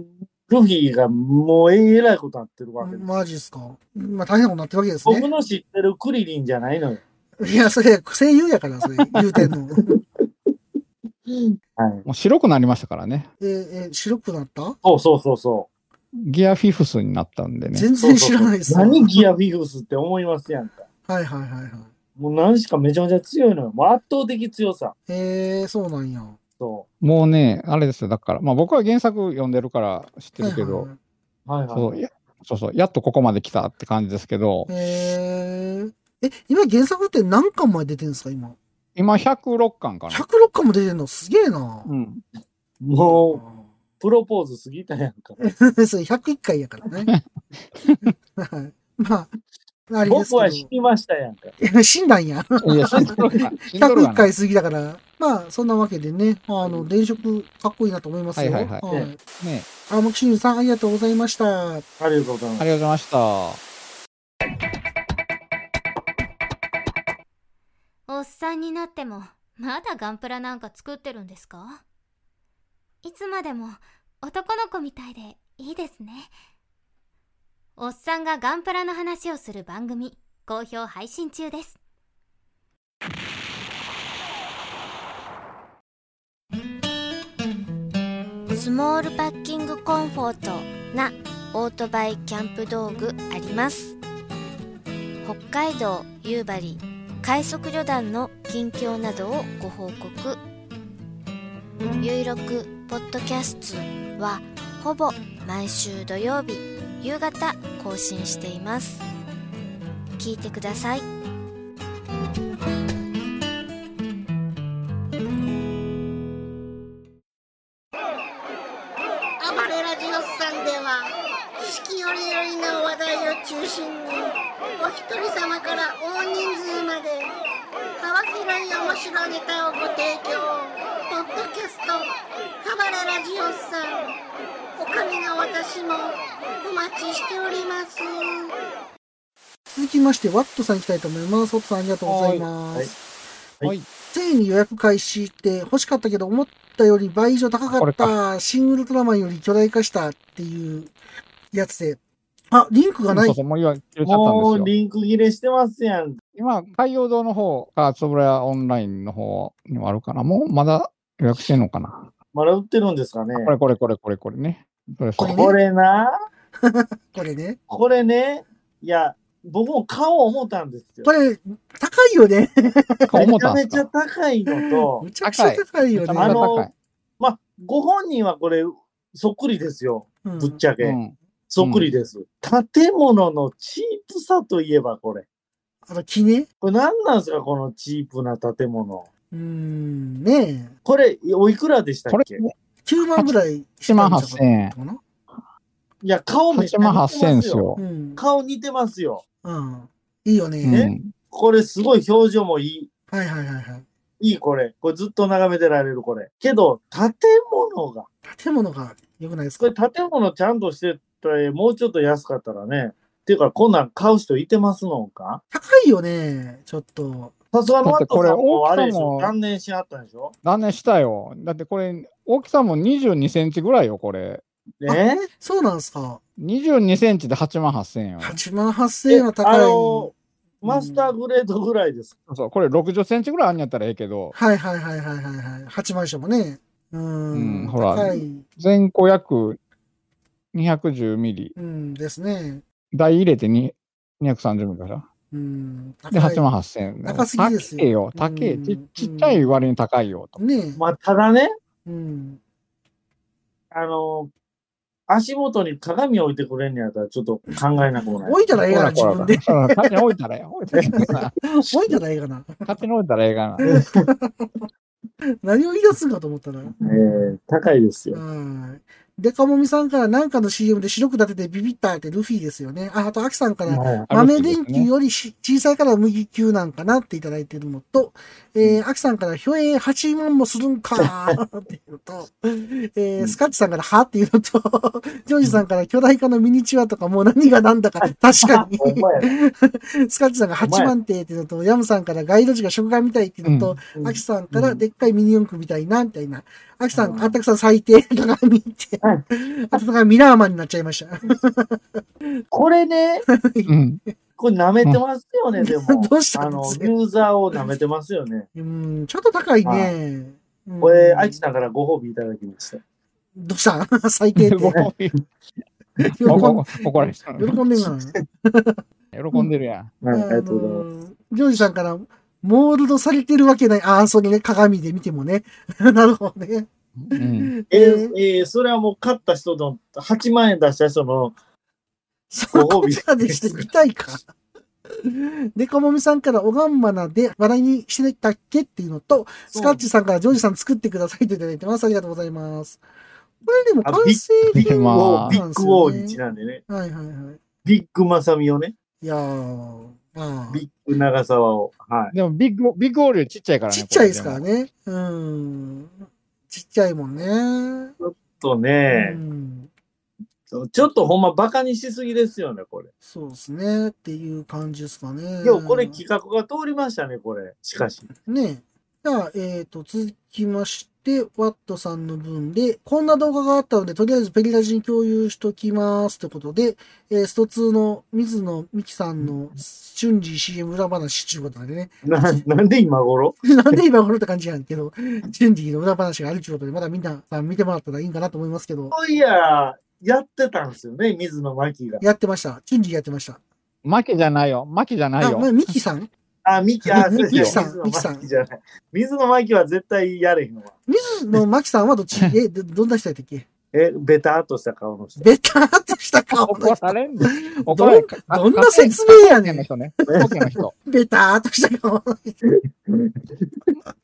ルフィがもうえらいことになってるわけです。マジっすか。まあ大変なことになってるわけですね僕。の知ってるクリリンじゃないのよ。いや、それ、声優やから、それ、言うてんの。*laughs* はい。もう白くなりましたからね。えーえー白くなった？そうそうそうそう。ギアフィフスになったんでね。全然知らないですそうそうそう何ギアフィフスって思いますやんか。はいはいはいはい。もう何しかめちゃめちゃ強いのよ。もう圧倒的強さ。えー、そうなんや。そもうね、あれですよ。だから、まあ僕は原作読んでるから知ってるけど、はいはいはい、う。はいはい。そうやそうそう、やっとここまで来たって感じですけど、えー、え、今原作って何巻まで出てるんですか今？今106巻かな。106巻も出てんの？すげえな。うん。もう、プロポーズ過ぎたやんか。*laughs* それ101回やからね。*laughs* はいまあ、あれです僕はけ死にましたやんか。ど。*laughs* 死んだんや。いや、死んどるが死んどる101がな回過ぎだから。まあ、そんなわけでね、あの、電飾かっこいいなと思いますよ。はいはいはいねねあ、もくしんさん、ありがとうございました。ありがとうございます。ありがとうございました。おっさんになってもまだガンプラなんか作ってるんですか？いつまでも男の子みたいでいいですね。おっさんがガンプラの話をする番組好評配信中です。スモールパッキングコンフォートなオートバイキャンプ道具あります。北海道夕張快速旅団の近況などをご報告。ゆいろくポッドキャストはほぼ毎週土曜日夕方更新しています。聞いてください。ネタをご提供ポッドキャスト暴れラジオスさんおかみの私もお待ちしております続きまして、ワットさん行きたいと思います。ワットさんありがとうございます。はいはい。ついに予約開始って欲しかったけど思ったより倍以上高かった。シン・ウルトラマンより巨大化したっていうやつで。あ、リンクがない。そうそう、もう今、切れちゃったもうんですよ。リンク切れしてますやん。今、海洋堂の方か、つぶらやオンラインの方にもあるかな。もうまだ予約してんのかな。まだ売ってるんですかね。これこれこれこれこれね。それそれこれねこれな、これね。これね、いや、僕も買おう思ったんですよ。これ、高いよね。めちゃめちゃ高いのと、むちゃくちゃ高いよね。めちゃめちゃ高い。まあ、ご本人はこれ、そっくりですよ。うんぶっちゃけ。うん。そっくりです。建物のチープさといえばこれ。あの、木ね？これ何なんですかこのチープな建物。うーん、ねえ。ここれ、おいくらでしたっこれけ、9万ぐらい8万8000円いや、顔めっちゃ8万似てます8000円ですよう。ん。顔似てますよ。うん。いいよね。うん。これすごい表情もいい。はいはいはいはい。いいこれ。これずっと眺めてられるこれ。けど、建物が。建物が良くないですこかれ建物ちゃんとしてて、もうちょっと安かったらね。っていうか、こんなん買う人いてますのか？高いよね。ちょっと。さすがのワットさんもあれでしょだってこれ大きさも断念しはったんでしょ？断念したよ。だってこれ、大きさも22センチぐらいよ、これ。ねそうなんですか。22センチで8万8000円よ。8万8000円は高い。あのマスターグレードぐらいです。そう、これ60センチぐらいあんやったらええけど、はいはいはいはいはいはい。8万以上もね。うーん。うんほら高い。全個約210ミリ。うんですね。台入れてに230ミリでしょ。うん。で、高い8万8000円。高すぎですよ高えよ。高え。うんちちっちゃい割に高いよ。と。ねまあ、ただね、うん。あの、足元に鏡置いてくれんのやったらちょっと考えなくもない。置いたらええがな、自分で。勝手に置いたらええ。*laughs* 置いたらええがな。勝手に置いたらええかな。*laughs* 何を言い出すんかと思ったら。えー高いですよ。はい。デカモミさんからなんかの CM で白く立ててビビったってルフィですよね。あ、あとアキさんからはい豆電球よりし小さいから麦球なんかなっていただいてるのと、えー、アキさんから、ひょえ8万もするんかーっていうのと、えー、スカッチさんから、はっていうのと、*laughs* ジョージさんから巨大化のミニチュアとかもう何が何だか、*laughs* 確かに。スカッチさんが8万点っていうのと、ヤムさんからガイド時が食玩みたいっていうのと、うんアキさんからでっかいミニ四駆みたいな、みたいな。アキさん、あったくさん最低、鏡って。あとがミラーマンになっちゃいました。*laughs* これね、うん。これ舐めてますよね、でも。*laughs* どうしたあの、ユーザーを舐めてますよね。うん、ちょっと高いね。うんこれ、愛知さんからご褒美いただきました。どうした？*laughs* 最低って。ご褒美喜んでんがな？喜んでるやん。はい、ありがとうございます。す。ジョージさんから、モールドされてるわけない。ああ、そうね、鏡で見てもね。*laughs* なるほどね。うん。えーえーそれはもう買った人の、8万円出した人の、そこまでして見たいか。*laughs* でかもみさんから、おがんまなで笑いにしてたっけっていうのと、スカッチさんから、ジョージさん作ってくださいといただいてます。ありがとうございます。これでも完成ビッ品まあなんビッグウォーにちね。なんでね。はいはいはい。ビッグマサミをね。いやー、まあ、ビッグ長沢を。はい。でもビッグ、ビッグオールよりちっちゃいからね。ちっちゃいですからね。うん。ちっちゃいもんね。とうね、ん。ちょっとほんまバカにしすぎですよね、これ。そうですね。っていう感じですかね。でもこれ企画が通りましたね、これ。しかし。ねじゃあ、えっ、と、続きまして、ワットさんの分で、こんな動画があったので、とりあえずペリラジに共有しときます。ということで、えースト2の水野美紀さんの瞬時 CM 裏話ということでね。な、なんで今頃？*laughs* なんで今頃って感じやんけど、瞬時の裏話があるということで、まだみんなさん見てもらったらいいんかなと思いますけど、そういや、やってたんですよね、水野真紀が。やってました。瞬時やってました。マキじゃないよ。マキじゃないあ、よま。あ、ミキさん？あ、ミキ、あ、ミキそうさん水野ミキさん真紀じゃない。水野真紀は絶対やれへんわ。水野真紀さんはどっち？*laughs* え、どどんな人やったっけ？え、ベターっとした顔の人。ベターっとした顔の怒人。られんで。怒どんられんどんな説明やねんの人ね。*laughs* ベターっとした顔の人。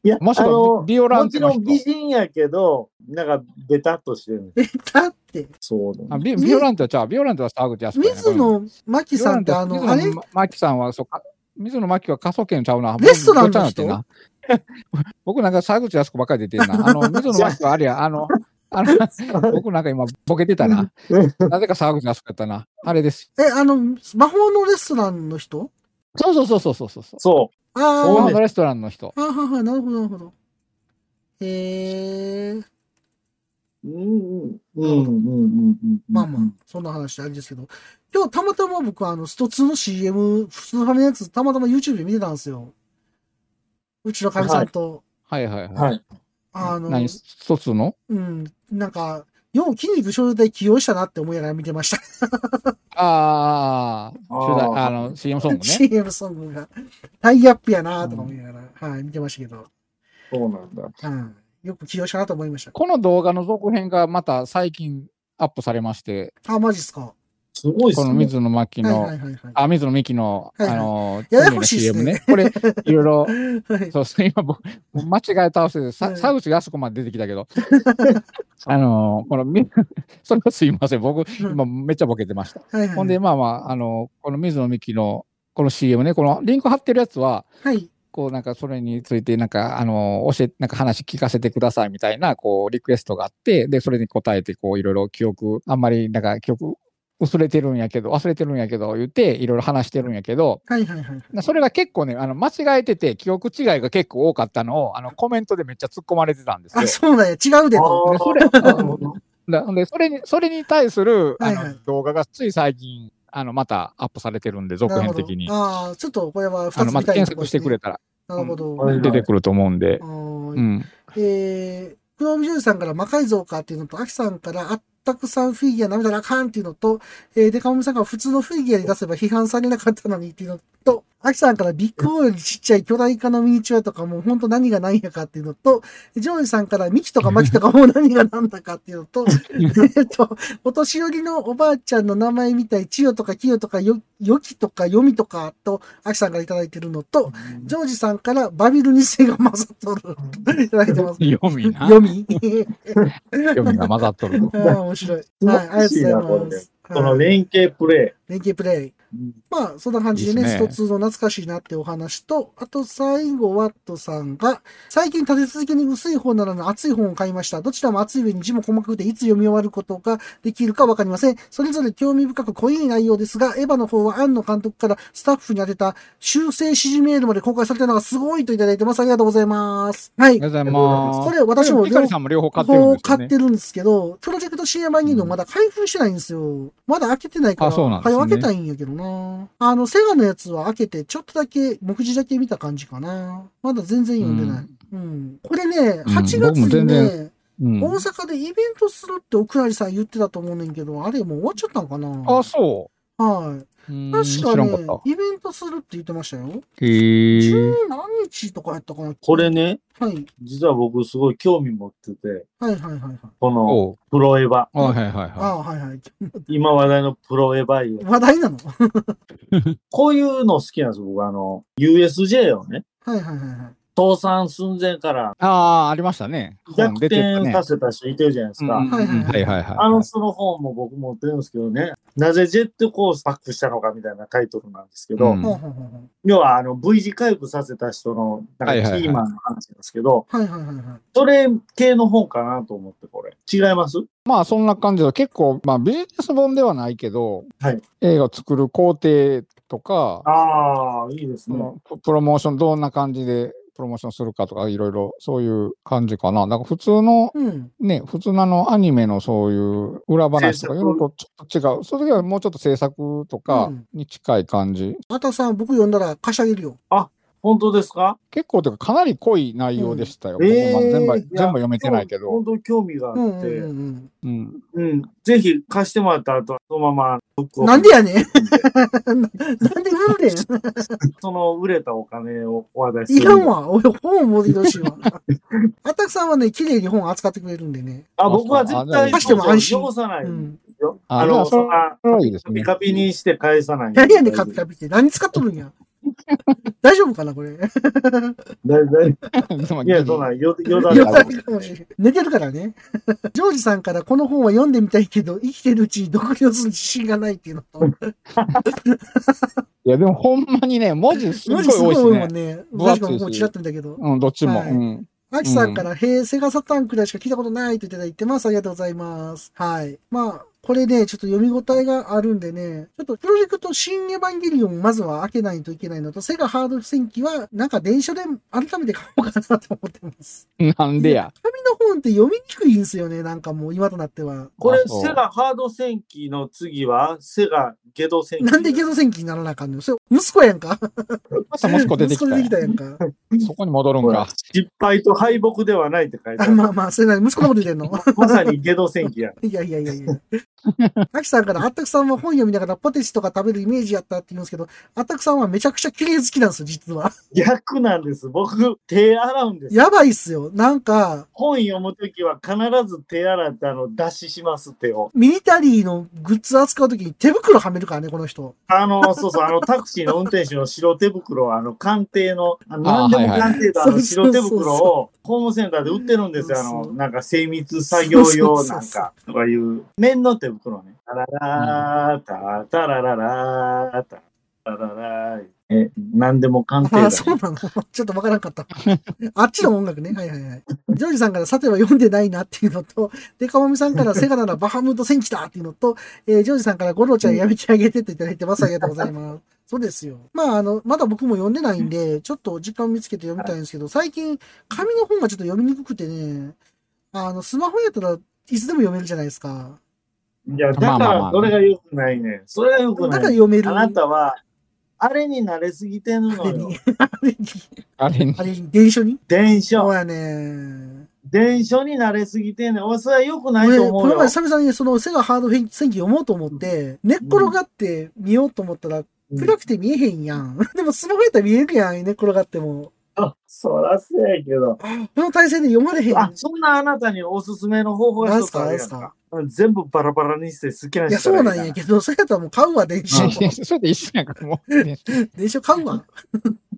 いや、もしくビオランもちテの人ろん美人やけど、なんかベタっとしてる。ベターって。そうあビビオランテはちゃう。ビオランテは沢口靖子やね水野真紀さんってあの、あれ？水野真紀さんは、そうか、水野真紀は科捜研ちゃうな。レストランの人？僕 *laughs* なんか沢口靖子ばっかり出てるな。*laughs* あの、水野真紀はあれや、あの、あの、*laughs* 僕なんか今ボケてたな。なぜか沢口靖子やったな。あれです。え、あの、魔法のレストランの人？そうそうそうそうそうそう。そあそうねあ、魔法のレストランの人。はははなるほど、なるほど。へえ、う。うん、うん、うん、うん、うん。まあまあ、そんな話あれですけど、今日たまたま僕あの、スト2の CM、普通ファミのやつ、たまたま YouTube で見てたんですよ。うちのかみさんと、はいはいはい。はい。あの、何？一つの？うん、なんか、よう筋肉少女隊起用したなって思いながら見てました。ああ、あーあの、CM ソングね。*laughs* CM ソングが。タイアップやなとか思いながら、はい、見てましたけど、そうなんだ。はい、よく起用したなと思いました。この動画の続編がまた最近アップされまして、あ、マジっすか。すごいっすね。この水野真紀のはいはい、はいはい。あ、水野美紀の、はいはいあの、ややこしいっす CM ねね。これ、いろいろ、*laughs* はいそうそう、今僕、間違え倒してて、さはい沢口靖子まで出てきたけど、*laughs* あの、この、み *laughs* それはすいません。僕、今めっちゃボケてました。はいはい。ほんで、まあまあ、あの、この水野美紀の、この CM ね、このリンク貼ってるやつは、はい。こうなんかそれについてなんかあの教えなんか話聞かせてくださいみたいなこうリクエストがあってでそれに答えてこういろいろ記憶あんまりなんか記憶薄れてるんやけど忘れてるんやけど言っていろいろ話してるんやけどはいはいはい。なそれが結構ねあの間違えてて記憶違いが結構多かったのをあのコメントでめっちゃ突っ込まれてたんですよあ、。そうなんや。違うでと。でそれなるほどだほんでそれにそれに対するあの、はいはい動画がつい最近あのまたアップされてるんで続編的にああ、ちょっとこれはあのまた検索してくれたらなるほど。出てくると思うんでうんえー、黒帯ジョージさんから魔改造かっていうのと、アキさんからあったくさんフィギュア舐めたらあかんっていうのと、えー、デカモミさんが普通のフィギュアに出せば批判されなかったのにっていうのと、アキさんからビッグオーよりちっちゃい巨大化のミニチュアとかもう本当何が何やかっていうのと、ジョージさんからミキとかマキとかもう何が何だかっていうのと、*laughs* えっと、お年寄りのおばあちゃんの名前みたい、千代とか清とかよ、よきとか読みとかと、アキさんからいただいてるのと、ジョージさんからバビル2世が混ざっとる。いただいてます。読みな。読み読みが混ざっとる。*laughs* ああ、面白い。はい、ありがとうございます。この連携プレ連携プレイ。イ。まあ、そんな感じでね、スト2の懐かしいなってお話と、あと最後、ワットさんが、最近立て続けに薄い本ならぬ厚い本を買いました。どちらも厚い上に字も細かくて、いつ読み終わることができるかわかりません。それぞれ興味深く濃い内容ですが、エヴァの方は庵野監督からスタッフに当てた修正指示メールまで公開されてるのがすごいといただいてます。ありがとうございます。はいあり。がとうございます。これ私も両方買ってるんですよね。買ってるんですけど、プロジェクト CM 版にのまだ開封してないんですよ。まだ開けてないから、あそうなんですねはい、開けたいんやけどな。あの、セガのやつは開けて、ちょっとだけ、目次だけ見た感じかな。まだ全然読んでない。うん。これね、うん8月にね、うん大阪でイベントするって奥成さん言ってたと思うねんけど、あれもう終わっちゃったのかなあ、そはい。確知からねんかった、イベントするって言ってましたよ。へえ。十何日とかやったかな？これね、はい。実は僕すごい興味持ってて、はいはいはいはい。このプロエヴァ、あはいはいあはあ、はいはい。*laughs* 今話題のプロエヴァ。話題なの？*laughs* こういうの好きなんです、僕。あの、USJ をね、はいはいはいはい。倒産寸前からい。ああ、ありましたね。本逆転させた人いてるじゃないですか。はいはいはい。あの人の本も僕持ってるんですけどね、なぜジェットコースターバックしたのかみたいなタイトルなんですけど、うん要はあの V 字回復させた人のなんかキーマンの話なんですけど、はいはいはいはい。それ系の本かなと思ってこれ。違います？まあそんな感じで結構、まあビジネス本ではないけど、はい映画を作る工程とか、ああ、いいですね。プロモーションどんな感じでプロモーションするかとかいろいろそういう感じかな。だから普通のうん。ね、普通のあのアニメのそういう裏話とかいうのとちょっと違う。その時はもうちょっと制作とかうんに近い感じ。あたさん、僕読んだら貸してあげるよ。本当ですか？結構というかかなり濃い内容でしたよ。うん全部えー全部読めてないけど本。当に興味があって、うんうんうんうん。うん。ぜひ貸してもらった後、そのままブックなんでやねんなんで売るねんその売れたお金をお渡しすいる。らんわ。俺、本持ってほしいわ。あたくさんはね、綺麗に本扱ってくれるんでね。あ、僕は絶対貸しても安心汚さない。あの、そんな、それはいいですねカピカピにして返さない。何やねん、カピカピって。何使っとるんや。*laughs* 大丈夫かな、これ？だいだいいや、そんな、よ、よだれよだれかもしれん寝てるからね。ジョージさんからこの本は読んでみたいけど、生きてるうちに読了する自信がないっていうのと、いや、でもほんまにね、文字すごい文字すごい多いしね。多いもんね。確かにもうちらっと見たけど。うん、どっちも。はいうん。アキさんから、へえ、セガサターンくらいしか聞いたことないといただいてます。ありがとうございます。はい。まあ、これね、ちょっと読み応えがあるんでね、ちょっとプロジェクト新エヴァンゲリオンまずは開けないといけないのと、セガハード戦記は、なんか電書で改めて買おうかなと思ってます。なんでや？紙の本って読みにくいんですよね、なんかもう今となっては。これ、セガハード戦記の次は、セガゲド戦記。なんでゲド戦記にならなあかんのよ。それ、息子やんか。また息子出てきた息子出てきたややんか。ん。そこに戻るんか。失敗と敗北ではないって書いてあある。まあまあ、それなり息子のこと言ってんのまさにゲド戦記や。いやいやいやいや。*laughs* アキさんから、あったくさんは本読みながらポテチとか食べるイメージやったって言うんですけど、あったくさんはめちゃくちゃ綺麗好きなんですよ、実は。逆なんです。僕、手洗うんです。やばいっすよ。なんか、本読むときは必ず手洗って、あの、脱脂します、手を。ミリタリーのグッズ扱うときに手袋はめるからね、この人。あの、そうそう、あの、タクシーの運転手の白手袋、あの、鑑定の、あの何でも鑑定の、はいはい白手袋を、ホームセンターで売ってるんですよ。あの、なんか、精密作業用なんか、とかいう、面の手袋ね。タララー、タタラララー、タタララー。え、何でも鑑定だああ、。そうなの？*laughs* ちょっとわからんかった。*laughs* あっちの音楽ね。はいはいはい。ジョージさんからさては読んでないなっていうのと、でかまみさんから *laughs* セガならバハムート戦記だっていうのと、えージョージさんからゴロちゃんやめてあげてっていただいてます。ありがとうございます。そうですよ。まあ、あの、まだ僕も読んでないんで、ちょっと時間見つけて読みたいんですけど、最近、紙の本がちょっと読みにくくてね、あの、スマホやったらいつでも読めるじゃないですか。いや、だから、それが良くないね。それが良くだない。から読める。あなたは、あれに慣れすぎてるのよ *laughs* あれに。、あれに、電書に？電書。そうやね。電書に慣れすぎてんねん。俺、それは良くない俺、と思うよこの前。久々にそのセガハード戦記読もうと思って、寝っ転がって見ようと思ったら、暗くて見えへんやん。*laughs* でもスマホやったら見えるやん、寝っ転がっても。あ、そらそうやけど。この体勢で読まれへん。あ、そんなあなたにおすすめの方法が一つあるやんなんすか全部バラバラにして好きないや、人そうなんやけど、それやったらもう買うわ、電書。*laughs* それで一緒やんか、もう。*laughs* 電書買うわ。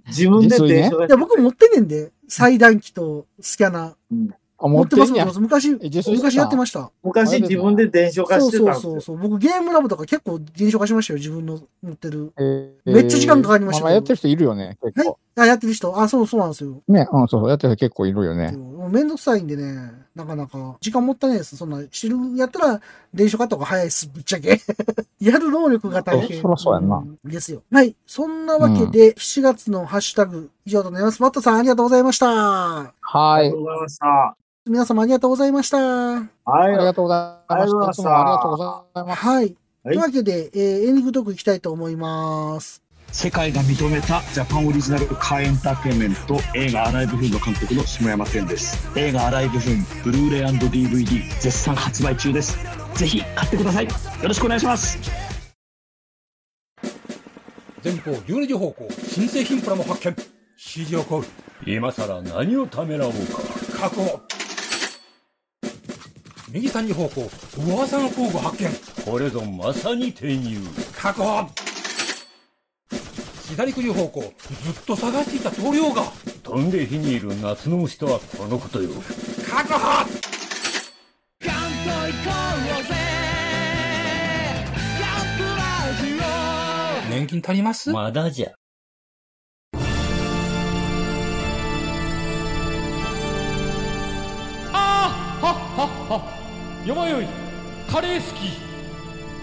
自分で電書がいや、僕持ってんねんで。裁断機とスキャナ。あ、持持ってます、ってんや持ってま。す。昔、昔やってました。昔自分で電書化そうしてたんですよそうそうそう。僕ゲームラボとか結構電書化しましたよ、自分の持ってる。えーめっちゃ時間かかりましたまあまあやってる人いるよね、結構。あ、やってる人。あ、そうそうなんですよ。ね、うん、そうそう、やってる人結構いるよね。もうめんどくさいんでね、なかなか、時間もったいないです。そんな、知るやったら、電書買った方が早いです、ぶっちゃけ。*laughs* やる能力が大変。そらそうやんなうんですよ。はい。そんなわけで、7月のハッシュタグ、以上となります。マットさん、ありがとうございました。はいありがと。うございました。皆様、ありがとうございました。はい。ありがとうございました。ありがとうございましたいつもありがとうございます。はい。はいというわけで、えーエンディングトークいきたいと思います。世界が認めたジャパンオリジナルカーエンターテインメント映画アライブフンの監督の下山天です映画アライブフンブルーレイ &DVD 絶賛発売中ですぜひ買ってくださいよろしくお願いします前方12時方向新製品プラも発見指示を行う今さら何をためらおうか確保右3時方向噂の工具発見。これぞまさに転入。確保。左9時方向ずっと探していた棟梁が。飛んで火にいる夏の虫とはこのことよ。確保。年金足ります？まだじゃ。ああはっはっはよまよい。カレー好き。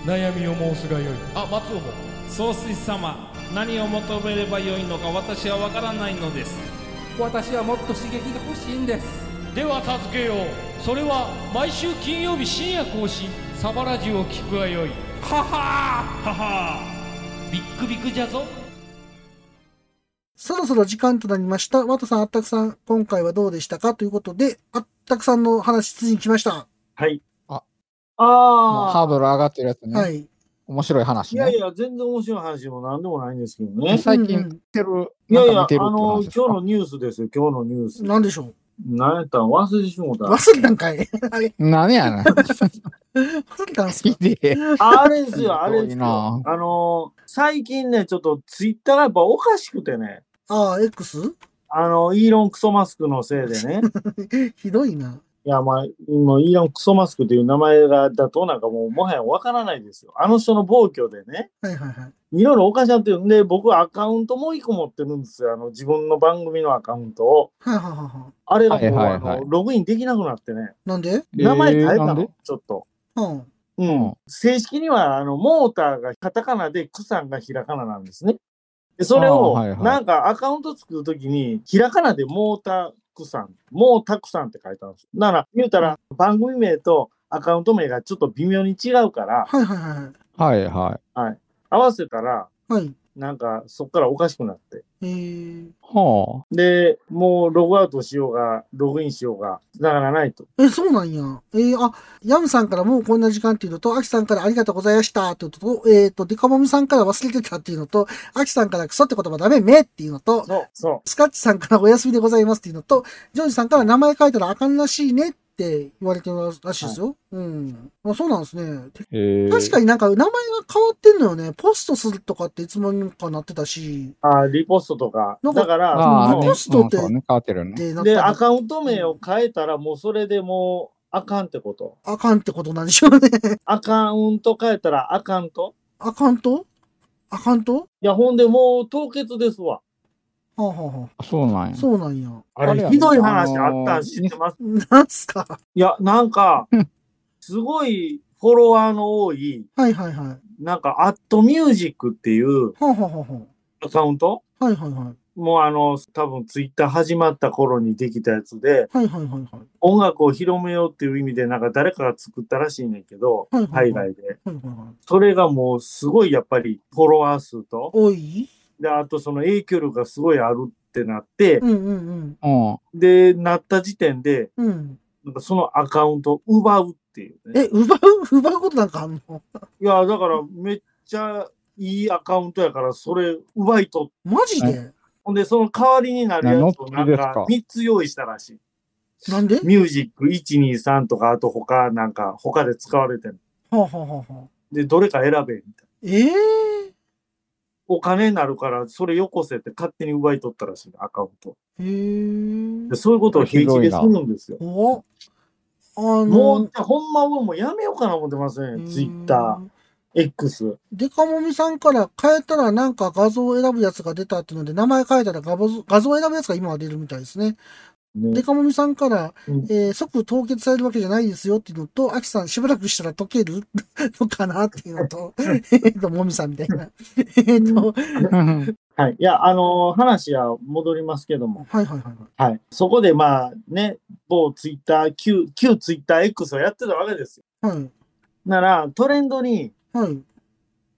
悩みを申すがよい。あ松尾も。総帥様何を求めればよいのか私は分からないのです。私はもっと刺激が欲しいんです。では助けよう。それは毎週金曜日深夜更新。サバラジュを聞くがよい。ははははビックビックじゃぞ。そろそろ時間となりました。ワトさん、あったくさん、今回はどうでしたか？ということで、あったくさんの話、次に来ました。はい。ああハーあ。ドル上がってるやつね。はい。面白い話ね。いやいや、全然面白い話も何でもないんですけどね。最近見てる、いやいや、あの、今日のニュースですよ、今日のニュース。なんでしょう？何やったん？忘れてしもうた。忘れたんかい？*laughs* 何やねん。忘れたんすか？*laughs* 好きで。あれですよ、あれですよ。なあの、最近ね、ちょっとツイッターがやっぱおかしくてね。ああ、X? あの、イーロンクソマスクのせいでね。*laughs* ひどいな。いや、まあ、もうイーロン・クソマスクという名前がだとなんかもうもはやわからないですよ。あの人の暴挙でね、はいはいはい。いろいろおかしなってるんで、僕はアカウントもう一個持ってるんですよ。あの、自分の番組のアカウントを。はいはいはいはあれがもう、はいはいはいあの、ログインできなくなってね。い。なんで？名前変えたの、えーちょっと。うん。うん。正式には、あの、モーターがカタカナで、クさんがひらがななんですね。で、それを、なんかアカウント作るときに、ひらがなでモータークさん、モータクさんって書いたんですよ。だから、言うたら、番組名とアカウント名がちょっと微妙に違うから、はいはいはい。はいはい。はい。合わせたら、はい。なんか、そっからおかしくなって。えー、はで、もうログアウトしようが、ログインしようが、繋がらないと。え、そうなんや。えー、あ、ヤムさんからもうこんな時間っていうのと、アキさんからありがとうございましたっていうのと、えっ、と、デカモミさんから忘れてたっていうのと、アキさんからクソって言葉ダメめっていうのと、そう、そスカッチさんからお休みでございますっていうのと、ジョージさんから名前書いたらあかんらしいねって言われてるらしいですよ。うん。あそうなんですね。えー、確かになんか名前が変わってんのよね。ポストするとかっていつもにかなってたし。う。あリポストとか。なんかだから、ああ、そのね、ポストってね、変わってるね。で、アカウント名を変えたら、もうそれでもう、あかんってこと。あかんってことなんでしょうね。*laughs* アカウント変えたらあかんと？アカウント？アカウント？いや、ほんでもう凍結ですわ。はあ、はあはあそうなんや。あ、そうなんや。あれ、ひどい話ああのーったん知ってます？なんすか？いや、なんか、すごいフォロワーの多い、はいはいはい。なんか、アットミュージックっていうはあ、はあはアカウント？あ、はいはいはい。もうあの、多分ツイッター始まった頃にできたやつで、はいはいはいはい。音楽を広めようっていう意味で、なんか誰かが作ったらしいねんけど、はいはいはい海外で。はいはいはい。それがもうすごいやっぱりフォロワー数と、多い？で、あとその影響力がすごいあるってなってう、んうんうん。で、なった時点で、うん。うん。なんかそのアカウントを奪うっていうね。え、奪う、奪うことなんかあんの？いや、だからめっちゃいいアカウントやから、それ奪い取っマジで？ほんで、その代わりになるやつをなんか何の月ですか？3つ用意したらしい。なんで？ミュージック1、2、3とか、あと他なんか、他で使われてる。はあ、はあはあはあ、で、どれか選べ、みたいな。ええお金になるから、それよこせって勝手に奪い取ったらしい、アカウント。へえでそういうことを平気でするんですよ。おあのもう、ほんまはもうやめようかな思ってますね、ツイッター、X。デカモミさんから変えたらなんか画像を選ぶやつが出たっていうので、名前変えたら画像画像を選ぶやつが今は出るみたいですね。ねデカモミさんから、うんえー即凍結されるわけじゃないですよっていうのと、アキさんしばらくしたら溶ける *laughs* のかなっていうのと、*laughs* えっと、モミさんみたいな。えっと、はい。いや、あのー話は戻りますけども。はいはいはいはい。はい。そこでまあね、某ツイッター、旧、旧ツイッター X をやってたわけですよ。はい。なら、トレンドに、はい。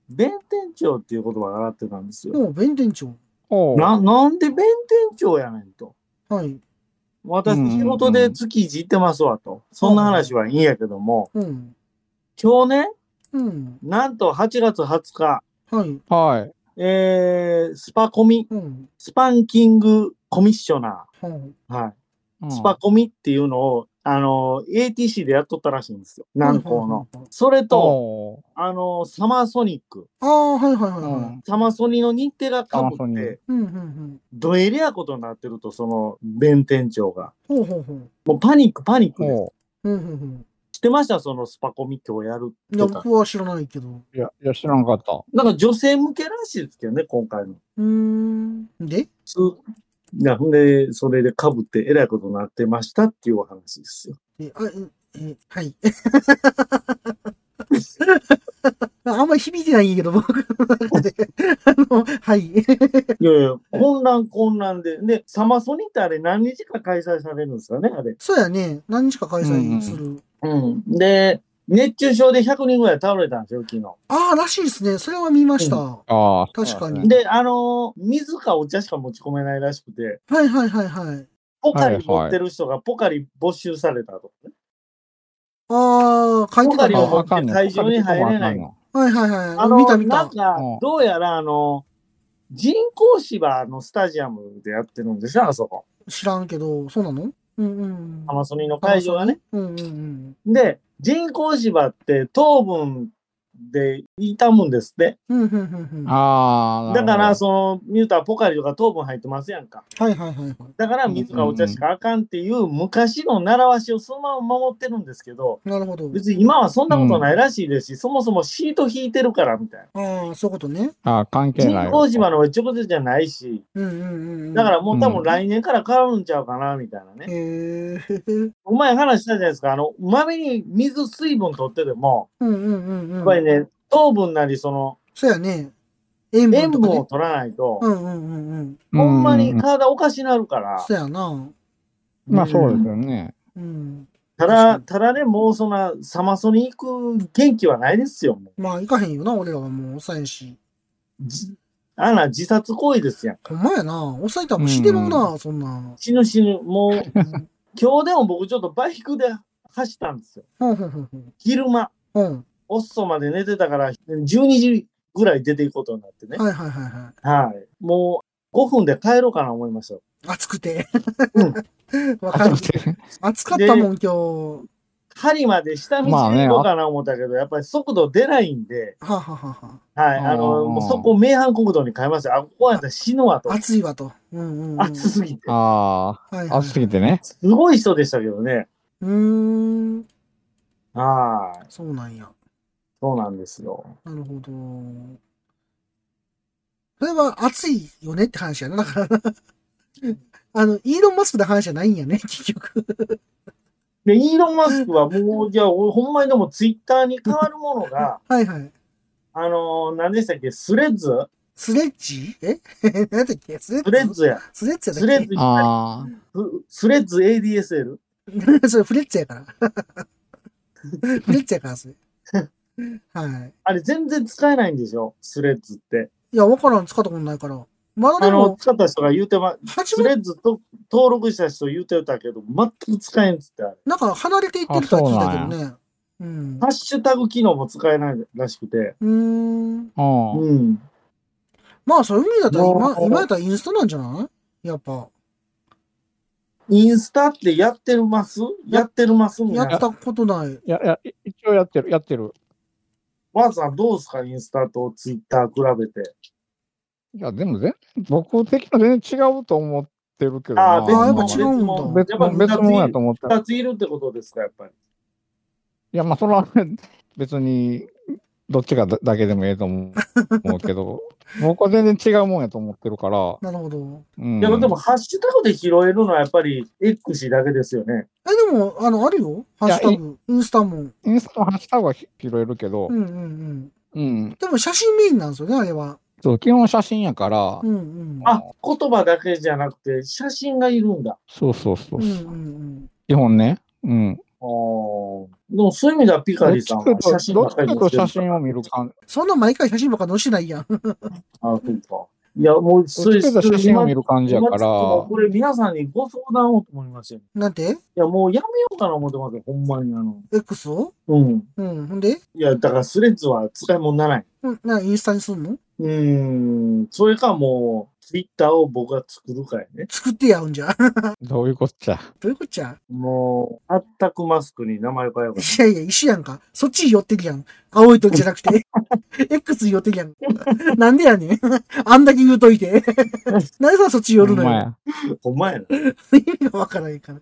弁天長っていう言葉が上がってたんですよ。もう、弁天長。おうな、なんで弁天長やねんと。はい。私仕事で月一行ってますわと。そんな話はいいんやけども、うん。今日ね、うん。なんと8月20日、はい。はい。えー、スパコミ、うん。スパンキングコミッショナはい。ー、はい。うんスパコミっていうのを、あの、ATC でやっとったらしいんですよ。南高の。はいそれと、おあの、サマーソニック。ああ、はいはいはいはい。ん。サマソニの日程がかぶって、うん、うん、うん。どえりゃことになってると、その、弁店長が。ほうほうほう。もうパニック、パニックです。おうん、うん、うん。知ってました？そのスパコミ今日やるいや。僕は知らないけど。ういや、いや、知らなかった。なんか女性向けらしいですけどね、今回の。うーん。で？すいや、ほんで、それで被ってえらいことになってましたっていうお話ですよ。え、あ、え、え、はい。*laughs* あんまり響いてないんやけど、僕の中で。あの、はい。いやいや、混乱混乱で。で、サマソニってあれ何日か開催されるんですかね、あれ。そうやね。何日か開催する。うん。で、熱中症で100人ぐらい倒れたんですよ、昨日。ああ、らしいですね。それは見ました。ああ。確かに。で、あのー水かお茶しか持ち込めないらしくて、はいはいはいはい。ポカリ持ってる人がポカリ没収されたとかね。ああ、書いてたね。ポカリを持はって会場に入れない。いはいはい。あの、見た見た。なんかうん、どうやらあの、人工芝のスタジアムでやってるんでしょ、あそこ。知らんけど、そうなの？うんうん。アマソニの会場がね。うんうんうん。で、人工芝って糖分で傷むんですって。うん、うん、うん、うん。はああ。だから、その、ミューターポカリとか糖分入ってますやんか。い、はい、はい、はい。だから水かお茶しかあかんっていう昔の習わしをそのまま守ってるんですけど、なるほど。別に今はそんなことないらしいですし、そもそもシート引いてるからみたいな。ああ、そういうことね。あー関係ない。人工島の直接じゃないし、うん、うん、うんうん。だからもう多分うん来年から変わるんちゃうかな、みたいなね。へえ。お前話したじゃないですか。あの、まめに水、水分取ってても、うん、うん、うん、うん。やっぱりね、糖分なりその、そうやね。塩分ね。分を取らないと、うん、うん、うん、うん。うほんまにうん体おかしなるから、そうやな。まあそうですよね。うん。ただ、ただね、もうそんな、サマソに行く元気はないですよ。もまあ、行かへんよな、俺らはもう抑えんし。あんな自殺行為ですやん。ほんまやな。抑えたらもう死んでまうな、そんな。死ぬ死ぬ。もう、今日でも僕ちょっとバイクで走ったんですよ。昼間、ほん。オッソまで寝てたから、12時ぐらい出ていくことになってね。はいはいはいはい。はい。もう、5分で帰ろうかな思いました。暑くて。うん *laughs* わかる。て。暑かったもん、今日。針まで下道でまあね行こうかな思ったけど、やっぱり速度出ないんで、はあ、はあはあははい。ああの、ーもうそこ名阪国道に変えました。あ、ここやったら死ぬわとあ、。暑いわと。うんうん、うん。暑すぎて。あはいはいあ、暑すぎてね。すごい人でしたけどね。うーん。はい。そうなんや。そうなんですよ。なるほど。それは暑いよねって話やな。だからな。あの、イーロン・マスクの話じゃないんやね、*laughs* 結局。で、イーロン・マスクはもう、じゃあ、俺ほんまにでもツイッターに変わるものが、*laughs* はいはい。あのー、何でしたっけ？スレッズ？スレッジ？え？*laughs* 何だっけ？スレッズ？スレッズや。スレッズやスレッズあふスレッズ ADSL? ズそれフレッツやから。フレッツやから、それ。はい。あれ全然使えないんでしょスレッズって。いや、わからん、使ったことないから。まだあの、でも、使った人が言うてま、スレッズと登録した人言うてたけど、全く使えんっつってあれ。なんか離れていってるとは聞いたけどね。うん。ハッシュタグ機能も使えないらしくて。うーん。あ。うん。うん。まあ、そういう意味だったら今、今やったらインスタなんじゃない？やっぱ。インスタってやってるます？やってるますやったことない。いや、いや、一応やってる、やってる。わざどうですか？インスタとツイッター比べて。いや、でも全僕的には全然違うと思ってるけどな。ああ、別あやっぱ物違うん別物、別物やと思ってる。二ついるってことですか、やっぱり。いや、まあ、それは別に、どっちがだだけでもええと思う思うけど、*laughs* 僕は全然違うもんやと思ってるから、なるほど。うん。いや、でも、ハッシュタグで拾えるのはやっぱり X だけですよね。え、でも、あの、あるよ。ハッシュタグ。インスタも。インスタのハッシュタグは拾えるけどう、んうんうん。うん。でも写真メインなんですよね、あれは。そう、基本写真やからう、んうん。あ、言葉だけじゃなくて、写真がいるんだ。そうそうそううんうそう。ん基本ね。うん。でもそういう意味ではピカリさんは写真ばどっちかり写真を見る感そんな毎回写真ばっか載してないやん。あ、そうか。いや、もう、どっちかと写真を見る感じやから、これ皆さんにご相談をと思いましたよ。なんて？いや、もうやめようかな思ってますよ、ほんまに。あの、?X を？うん。うん。ほんで？いや、だからスレッズは使い物にならない。うんな、インスタにすんの？うーん。それかもう、ツイッターを僕が作るかやね。作ってやうんじゃ。*laughs* どういうこっちゃ？どういうこっちゃ？もう、あったくマスクに名前変えようかいやいや、一緒やんか。そっち寄ってるやん。青い時じゃなくて。*laughs* X 寄ってるやん。*laughs* なんでやねん。あんだけ言うといて。なんでさ、そっち寄るのよ。ほんまやな。意味がわからないから。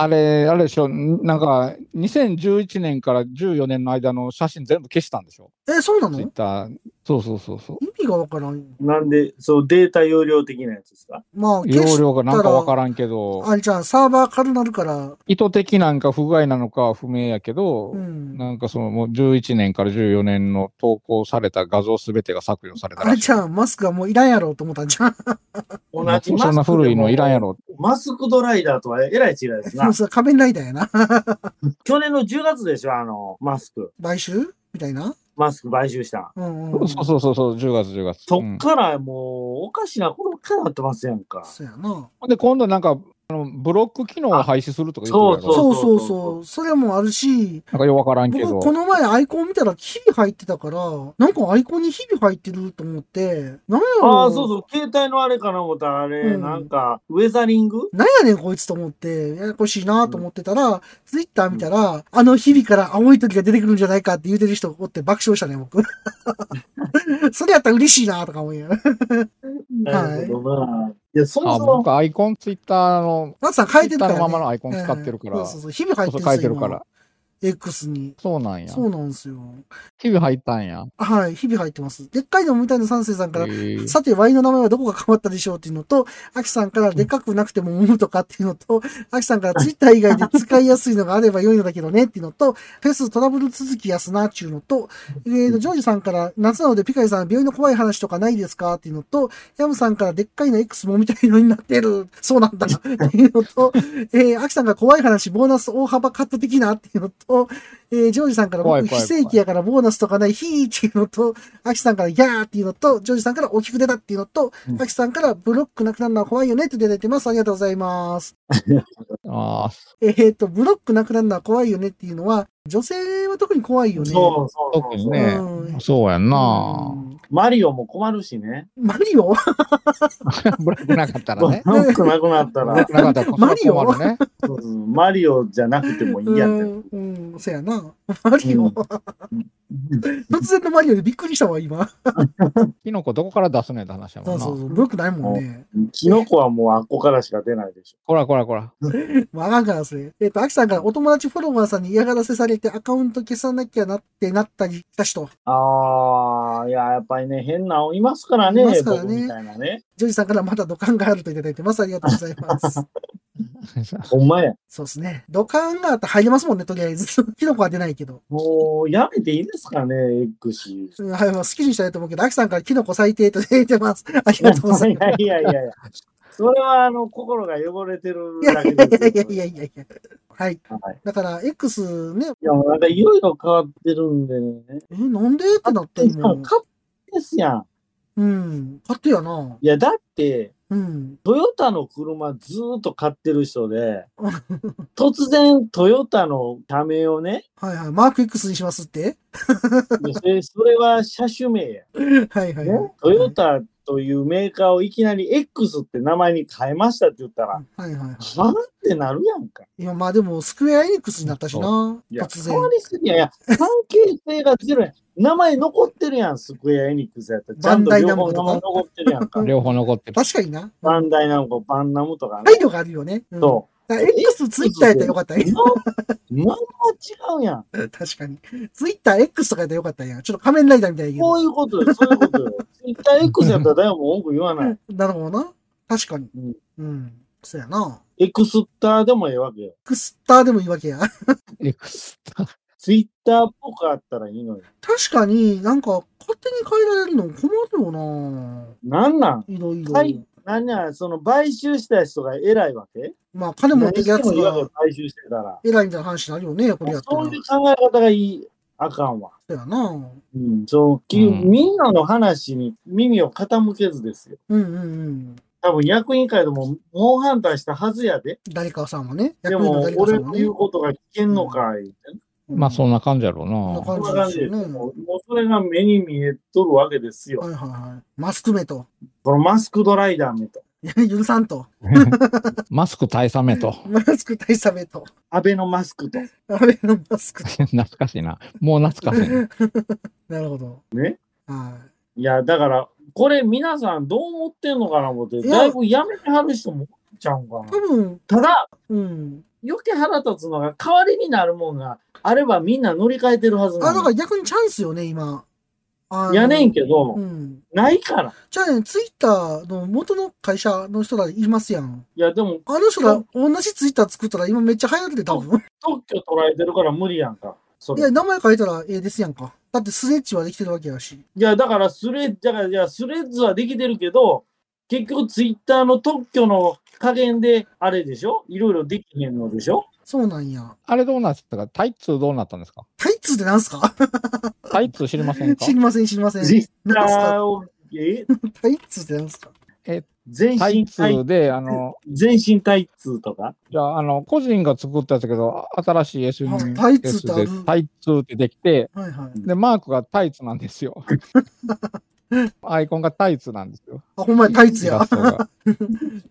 あれ、あれでしょ、んなんか、2011年から14年の間の写真全部消したんでしょ？え、そうなの？ツイッター。そうそうそうそう。意味がわからん。なんで、そう、データ容量的なやつですか？まあ、容量がなんかわかん。らんけど、あれじゃあ、サーバー軽なるから、意図的なんか不具合なのかは不明やけど、うん。なんかそのもう11年から14年の投稿された画像すべてが削除されたら。あれじゃあ、マスクがもういらんやろうと思ったんじゃん。*laughs* 同じマスクそんな古いのいらんやろ。マスクドライダーとはえらい違いですな。*laughs* それ仮面ライダーやな。*laughs* 去年の10月でしょ、あの、マスク。買収みたいな？マスク買収した。うんうん、うん。そうそうそうそう、10月10月。そうんっからもう、おかしなことばっかりなってますやんか。そうやな。で、今度なんか、あのブロック機能を廃止するとか言ってるやろ。そうそうそう。それもあるし、なんかよくわからんけど。僕この前アイコン見たら日々入ってたから、なんかアイコンに日々入ってると思って、なんやろああ、そうそう、携帯のあれかな思ったら、あれ、うん。なんか、ウェザリング？なんやねんこいつと思って、ややこしいなと思ってたら、ツイッター見たら、あの日々から青い鳥が出てくるんじゃないかって言うてる人おって爆笑したね、僕。*laughs* それやったら嬉しいなとか思いながら。いや、そもあそも、僕アイコンツイッターの、松さん変えてるから、ね。のままのアイコン使ってるからそうそうそう。日々入ってるん書ですよ。いてるから。X に。そうなんや。そうなんですよ。日々入ったんや。はい、日々入ってます。でっかいのみたいな三世さんから、さて、ワイの名前はどこが変わったでしょうっていうのと、アキさんからでかくなくてもムとかっていうのと、アキさんからツイッター以外で使いやすいのがあれば良いのだけどねっていうのと、フェストラブル続きやすなっていうのと、えーと、ジョージさんから夏なのでピカイさん病院の怖い話とかないですかっていうのと、ヤムさんからでっかいの X もみたいのになってる。そうなんだ。っていうのと、えー、アキさんが怖い話、ボーナス大幅カット的なっていうのと、えー、ジョージさんから僕非正規やからボーナスとかないヒーっていうのと、アキさんからギャーっていうのと、ジョージさんから大きく出たっていうのと、アキさんからブロックなくなるのは怖いよねっていただいてます。ありがとうございます。*laughs* ああ、えっ、と、ブロックなくなるのは怖いよねっていうのは、女性は特に怖いよね。そうそうそう特にねうんそうやんな。マリオも困るしね。マリオ？*laughs* ブロックなかったらね。*laughs* ブロックなくなったらブロック、なかったらマリオ？ね。マリオじゃなくてもいいやって。うん、うん、そやな。マリオ？突然のマリオでびっくりしたわ、今。*laughs* キノコどこから出すねんって話やもんな。そうそうそう。ブロックないもんね。キノコはもうあっこからしか出ないでしこらこらこら。もうあかんから、それ。えっ、と、アキさんからお友達フォロワーさんに嫌がらせされてアカウント消さなきゃなってなったりした人。ょ。ああ、いや、やっぱりね、変なのいますからね、いますからね僕みたいなね。ジョージさんからまだ土管があるといただいてます。ありがとうございます。*laughs* ほんまや。そうですね。土管があったら入れますもんね、とりあえず。*laughs* キノコは出ないけど。もう、やめていいですかね、X。うんはい、まあ好きにしたいと思うけど、アキさんからキノコ最低と出てます。ありがとうございます。*laughs* いやいやいやいや。それは、あの、心が汚れてるだいやいけですよ。やいやいやいや。はい。はいだから、X ね、いや、なんかいろいろ変わってるんでね。え、なんでってなって今。勝手ですやん。うん。勝手やな。いや、だって、うん。トヨタの車ずーっと買ってる人で、*laughs* 突然トヨタの社名をね、はいはい。マーク X にしますって？でそれは車種名や。*laughs* はいはいはい。ね、トヨタというメーカーをいきなり X って名前に変えましたって言ったら、はいはい。はぁってなるやんか。いや、まあでも、スクエアエニックスになったしな。いや、変わ。りすぎや。いや、関係性がゼロやん。名前残ってるやん、スクエアエニックスやったら。ちゃんとバンダイ両ナムコとか？方名前残ってるやんか。両方残ってる。確かにな。バンダイナムコ、バンナムとかね。配慮があるよね。うんそだから X ツイッターやったらよかったね。う。まんま違うやん。*laughs* 確かに。ツイッター X とかやったらよかったんや。ちょっと仮面ライダーみたいな言うそういうことよ、そういうことよ。ツイッター X やったら誰も文句言わない。*laughs* なるほどな。確かに。うん。うん。そうやな。エクスターでもええわけよ。エクスターでもいいわけや。エクスタツイッターっぽくあったらいいのよ。確かになんか勝手に変えられるの困るよな。なんなん？いろいろ。はい。なんや、その買収した人が偉いわけ？まあ、金持ってるやつが買収してたら。偉いみたいな話になるよね、これやったら。そういう考え方がいい、あかんわ。そうやな。うん、そう、きうんみんなの話に耳を傾けずですよ。うんうんうん。多分役員会でも猛反対したはずやで。誰かさんはね。でも、俺の言う。ことが聞けんのかい、ってまあそんな感じやろうなそんな感じで、すよね。もうそれが目に見えとるわけですよ。はいはいはい。マスク目と。このマスクドライダー目と、い *laughs* や許さんと。*laughs* *laughs* マスク大佐めと。マスク大佐目と。アベノマスクと。あれのマスク。懐かしいな。もう懐かしいな。なるほど。ね？はいや、だから、これ皆さんどう思ってんのかな思って、だいぶやめてはる人もちゃうんかい。な。多分、ただ、うん。余計腹立つのが代わりになるもんがあればみんな乗り換えてるはずあ、なのだから逆にチャンスよね、今。やねんけど、うん。ないから。じゃあね、ツイッターの元の会社の人らいますやん。いや、でも、あの人ら同じツイッター作ったら今めっちゃ流行るで、多分。特許捉えてるから無理やんか。いや、名前書いたらええですやんか。だってスレッチはできてるわけやし。いや、だからスレッ、だから、いや、スレッズはできてるけど、結局ツイッターの特許の加減で、あれでしょ？いろいろできへんのでしょ？そうなんや。あれどうなってたかタイツどうなったんですか？タイツってなんすか？タイツ知りませんか？知りません、知りません。ツイッタなんすかーを、え？*laughs* タイツってなんすか？え、全タイ身タイツで、あの、全身タイツとか？じゃあ、あの、個人が作ったやつだけど、新しい SNS タイツっタイツってできて、はいはい。で、マークがタイツなんですよ。*laughs* *laughs* アイコンがタイツなんですよ。あ、ほんまや、タイツや *laughs*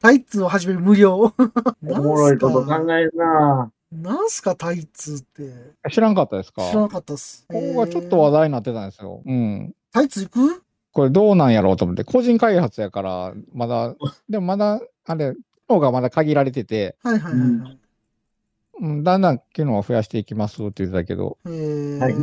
タイツを始める無料。*laughs* おもろいこと考えるななんすか、タイツって。知らんかったですか？知らなかったっす。ここがちょっと話題になってたんですよ。うん。タイツ行く？これどうなんやろうと思って、個人開発やから、まだ、でもまだ、あれ、方がまだ限られてて、はいはいはいはい。うん、だんだん機能を増やしていきますって言ってたけど、へーはい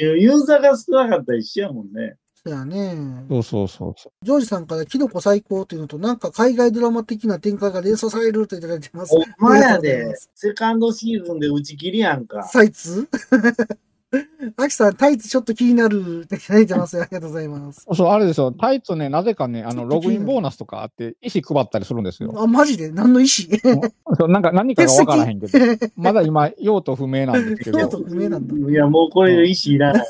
ユーザーが少なかったら一緒やもんね。そうやね。そうそうそうそジョージさんからキノコ最高っていうのと、なんか海外ドラマ的な展開が連想されるといただいてます。お前やで *laughs* セカンドシーズンで打ち切りやんか。タイツ *laughs* アキさん、タイツちょっと気になるっていただいてますよ。ありがとうございます。う。*laughs* そう、あれですよ、タイツね、なぜかね、あの、ログインボーナスとかあって、石配ったりするんですよ。あ、マジで？何の意思 *laughs* そうなんか、何かがわからへんけど、まだ今、用途不明なんですけど、*laughs* 用途不明なんだ。いや、もうこれで意思いらない。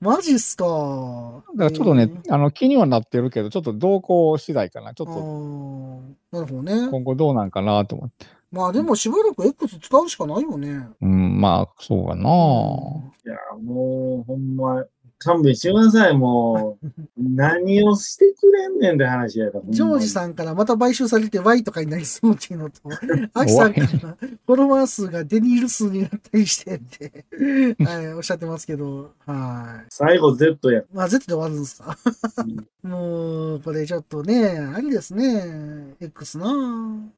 マジっすか。だからちょっとね、あの、気にはなってるけど、ちょっと動向次第かな。ちょっあと、ーなるほどね。今後どうなんかなと思って。まあでもしばらく X 使うしかないよね。うん、まあ、そうかな。いや、もう、ほんま、勘弁してください、もう。*laughs* 何をしてくれんねんって話やから。ジョージさんからまた買収されて Y とかになりそうっていうのと、*laughs* アキさんからフォロワー数がデニール数になったりしてって、はい、おっしゃってますけど、はい。最後 Z や。まあ Z で終わるんですか？*laughs* もう、これちょっとね、ありですね。X な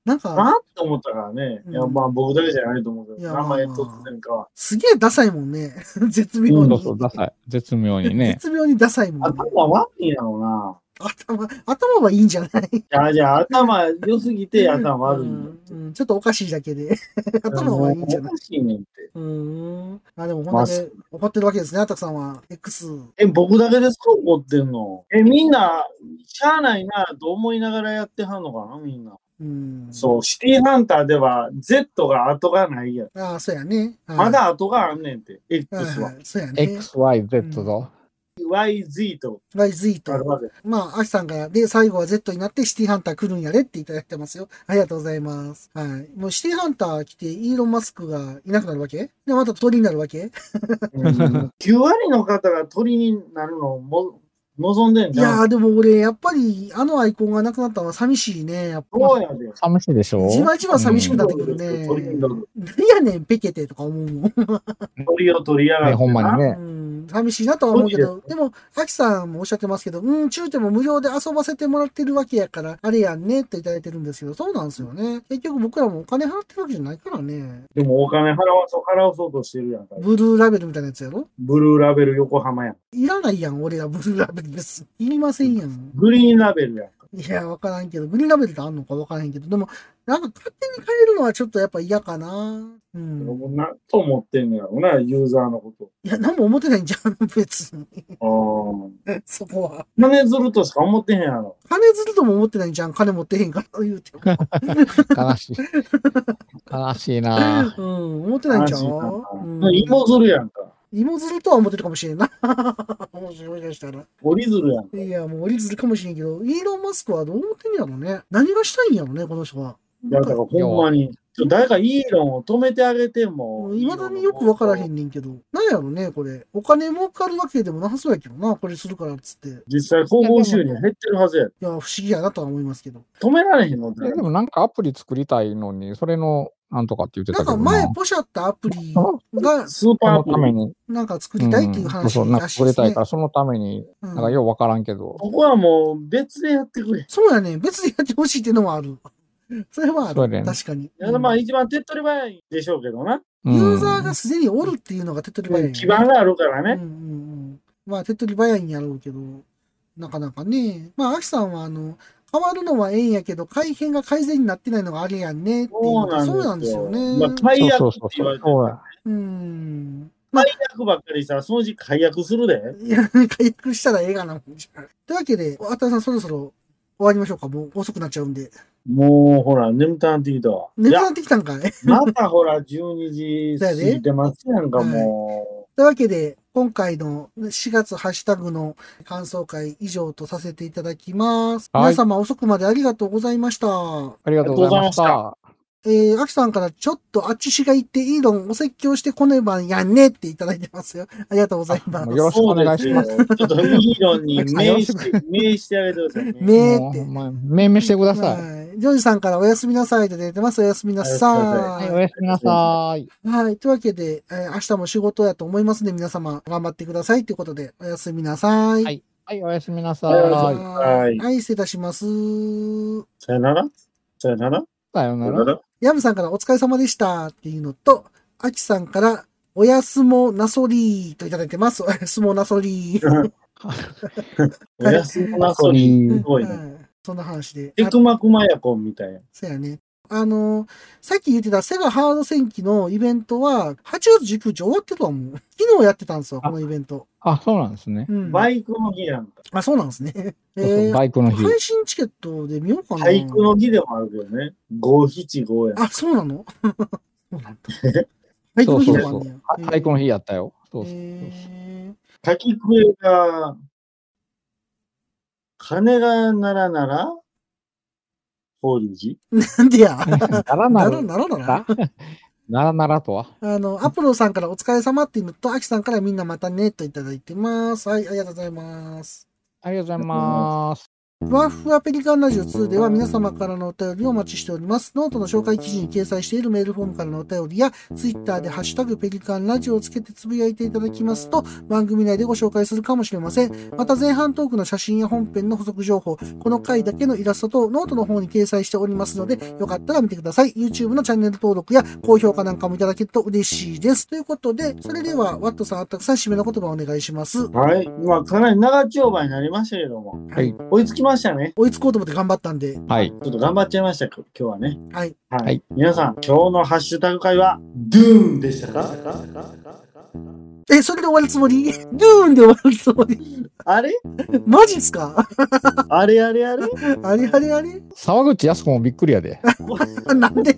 なんあか、って思ったからね。うんいや、まあ僕だけじゃないと思うけど、名前まあ突然かは。すげえダサいもんね。*laughs* 絶妙に。そうそう、ダサい。絶妙にね。絶妙にダサいもんね。頭悪いんやろうな。頭、頭はいいんじゃない？いや、じゃあ頭良すぎて頭悪いんだ。うん、ちょっとおかしいだけで。頭はいいんじゃない？おかしいねんって。うーん。あ、でも本当に怒ってるわけですね、アタクさんは。X。え、僕だけですか怒ってんの？え、みんな、しゃあないなと思いながらやってはんのかな？みんな。うん。そう、シティハンターでは Z が後がないやん。ああ、そうやね。はいまだ後があんねんって、X は。はいはいそうやね。XYZ ぞ。YZ と YZ と。まあ、アキさんから、で、最後は Z になってシティハンター来るんやでっていただいてますよ。ありがとうございます。はい。もうシティハンター来て、イーロン・マスクがいなくなるわけ？で、また鳥になるわけ？うん *laughs* 9割の方が鳥になるのをも望んでんいじゃん。やー、でも俺、やっぱり、あのアイコンがなくなったのは寂しいね。やっぱそうやで。寂しいでしょ？じわじわ寂しくなってくるね。何やねん、ペケテとか思うもん。鳥を取りやがって。ほんまにねう。ん、寂しいなとは思うけど、でも、アキさんもおっしゃってますけど、うん、中でも無料で遊ばせてもらってるわけやから、あれやんねっていただいてるんですけど、そうなんですよね。結局僕らもお金払ってるわけじゃないからね。でもお金払わそう、払わそうとしてるやんか。ブルーラベルみたいなやつやろ？ブルーラベル横浜やん。いらないやん、俺らブルーラベル。いりませんやん。グリーンラベルやんか。いや、わからんけど、グリーンラベルってあんのかわからへんけど、でも、なんか勝手に変えるのはちょっとやっぱ嫌かな。うん。なんと思ってんのやろな、ユーザーのこと。いや、何も思ってないんじゃん、*laughs* 別に。ああ。*laughs* そこは。金ずるとしか思ってへんやろ。金ずるとも思ってないんじゃん、金持ってへんから言うても。悲しい。悲しいなうん、思ってないんちゃう？ん芋ずるやんか。芋ずるとは思ってるかもしれんな。*laughs* もしもしかしたら。折りずるやんか。いや、もう折りずるかもしれんけど、イーロン・マスクはどう思ってんやろね。何がしたいんやろね、この人は。いや、だからほんまに。ちょ誰かイーロンを止めてあげても。いまだによくわからへんねんけど。なんやろね、これ。お金儲かるわけでもなさそうやけどな、これするからっつって。い実際、広報収入減ってるはずや。や、不思議やなとは思いますけど。止められへんのえでもなんかアプリ作りたいのに、それの、なんとかって言ってなんかたけどな。前、ポシャったアプリが、*laughs* スーパー。のために。なんか作りたいっていううん話そうそう、なんからしいですね作りたいから、。そのために、うんなんかようわからんけど。ここはもう別でやってくれ。そうやね。別でやってほしいっていうのもある。*laughs* それはある。ね確かに。いやまあ一番手っ取り早いでしょうけどな。うんユーザーがすでにおるっていうのが手っ取り早い、ね。基盤があるからね。うんうんうん。まあ、手っ取り早いんやろうけど、なかなかね。まあ、アキさんは、あの、変わるのはええんやけど、改変が改善になってないのがあれやんねっていうそうのがそうなんんですすよよね。ね。まあ、解約ってそうそう言われてるそうん。解約ばっかりさ、そのうち解約するで。いや、解約したらええがな、もんじゃというわけで、あたさんそろそろ終わりましょうか。もう遅くなっちゃうんで。もう、ほら、眠たなってきたわ。眠くなってきたんかいまたほら、12時過ぎてますやんか、*laughs* もというというわけで、今回の4月ハッシュタグの感想会以上とさせていただきます。はい皆様遅くまでありがとうございました。ありがとうございました。えー、アキさんからちょっとあっちしが言っていいのお説教してこねばやんねっていただいてますよ。*laughs* ありがとうございます。よろしくお願いします。すよちょっといいのに *laughs* 名して、名してあげてくださいね。*laughs* めーって。もう命名してください。はい。ジョージさんからおやすみなさいと出てます。おやすみなさ。はいい、おやすみなさい。はい。というわけで、えー明日も仕事やと思いますね。皆様、頑張ってくださいということで、おやすみなさい。はい。はい、おやすみなさはいおやすみい。はい、失礼いたします。さよなら？さよなら？さようなら？ヤムさんからお疲れ様でしたっていうのと、アキさんからおやすもなそりーといただいてます。おやすもなそり *laughs* ー。おやすみなそり。すごいね。はいそんな話で。テクマクマヤコンみたいな。そうやね。あのさっき言ってたセガハード戦記のイベントは、8月19日終わってたもん。*laughs* 昨日やってたんですよ、このイベント。あ、そうなんですね。うん。バイクの日なんか。あ、そうなんですね。そうそうえーバイクの日。配信チケットで見ようかな。俳句の日でもあるけどね。五七五や。あ、そうなの？そうなんだ。俳句の日そうそうそうでもあんねや。。は俳句の日やったよ。そうそう。え滝笛が、鐘が鳴らなら、法隆寺？ー *laughs* なんでや？*laughs* ならならならなら。ならならとは。あの、アポロさんからお疲れ様っていうのと、アキさんからみんなまたねといただいてます。はい、ありがとうございます。ありがとうございます。ふわふわペリカンラジオ2では皆様からのお便りをお待ちしております。ノートの紹介記事に掲載しているメールフォームからのお便りや、ツイッターでハッシュタグペリカンラジオをつけてつぶやいていただきますと、番組内でご紹介するかもしれません。また前半トークの写真や本編の補足情報、この回だけのイラストとノートの方に掲載しておりますので、よかったら見てください。YouTube のチャンネル登録や高評価なんかもいただけると嬉しいです。ということで、それでは、ワットさん、あったくさん締めの言葉をお願いします。はい。まあ、かなり長丁場になりましたけども。はい。追いつきましたね。追いつこうと思って頑張ったんで、はい。ちょっと頑張っちゃいました、今日はね。はい。はい。はい皆さん、今日のハッシュタグ会は、ドゥーンでしたか？え、それで終わるつもり？ドゥーンで終わるつもりあれ？マジっすか？あれあれあれ？あれあれあれ？沢口靖子もびっくりやで。*laughs* なんで？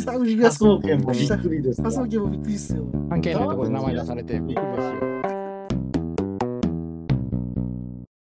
サウジ科ガス。捜研もびっくりですわ。科捜研もびっくりっすよ。関係ないところで名前出されてびっくりですよ。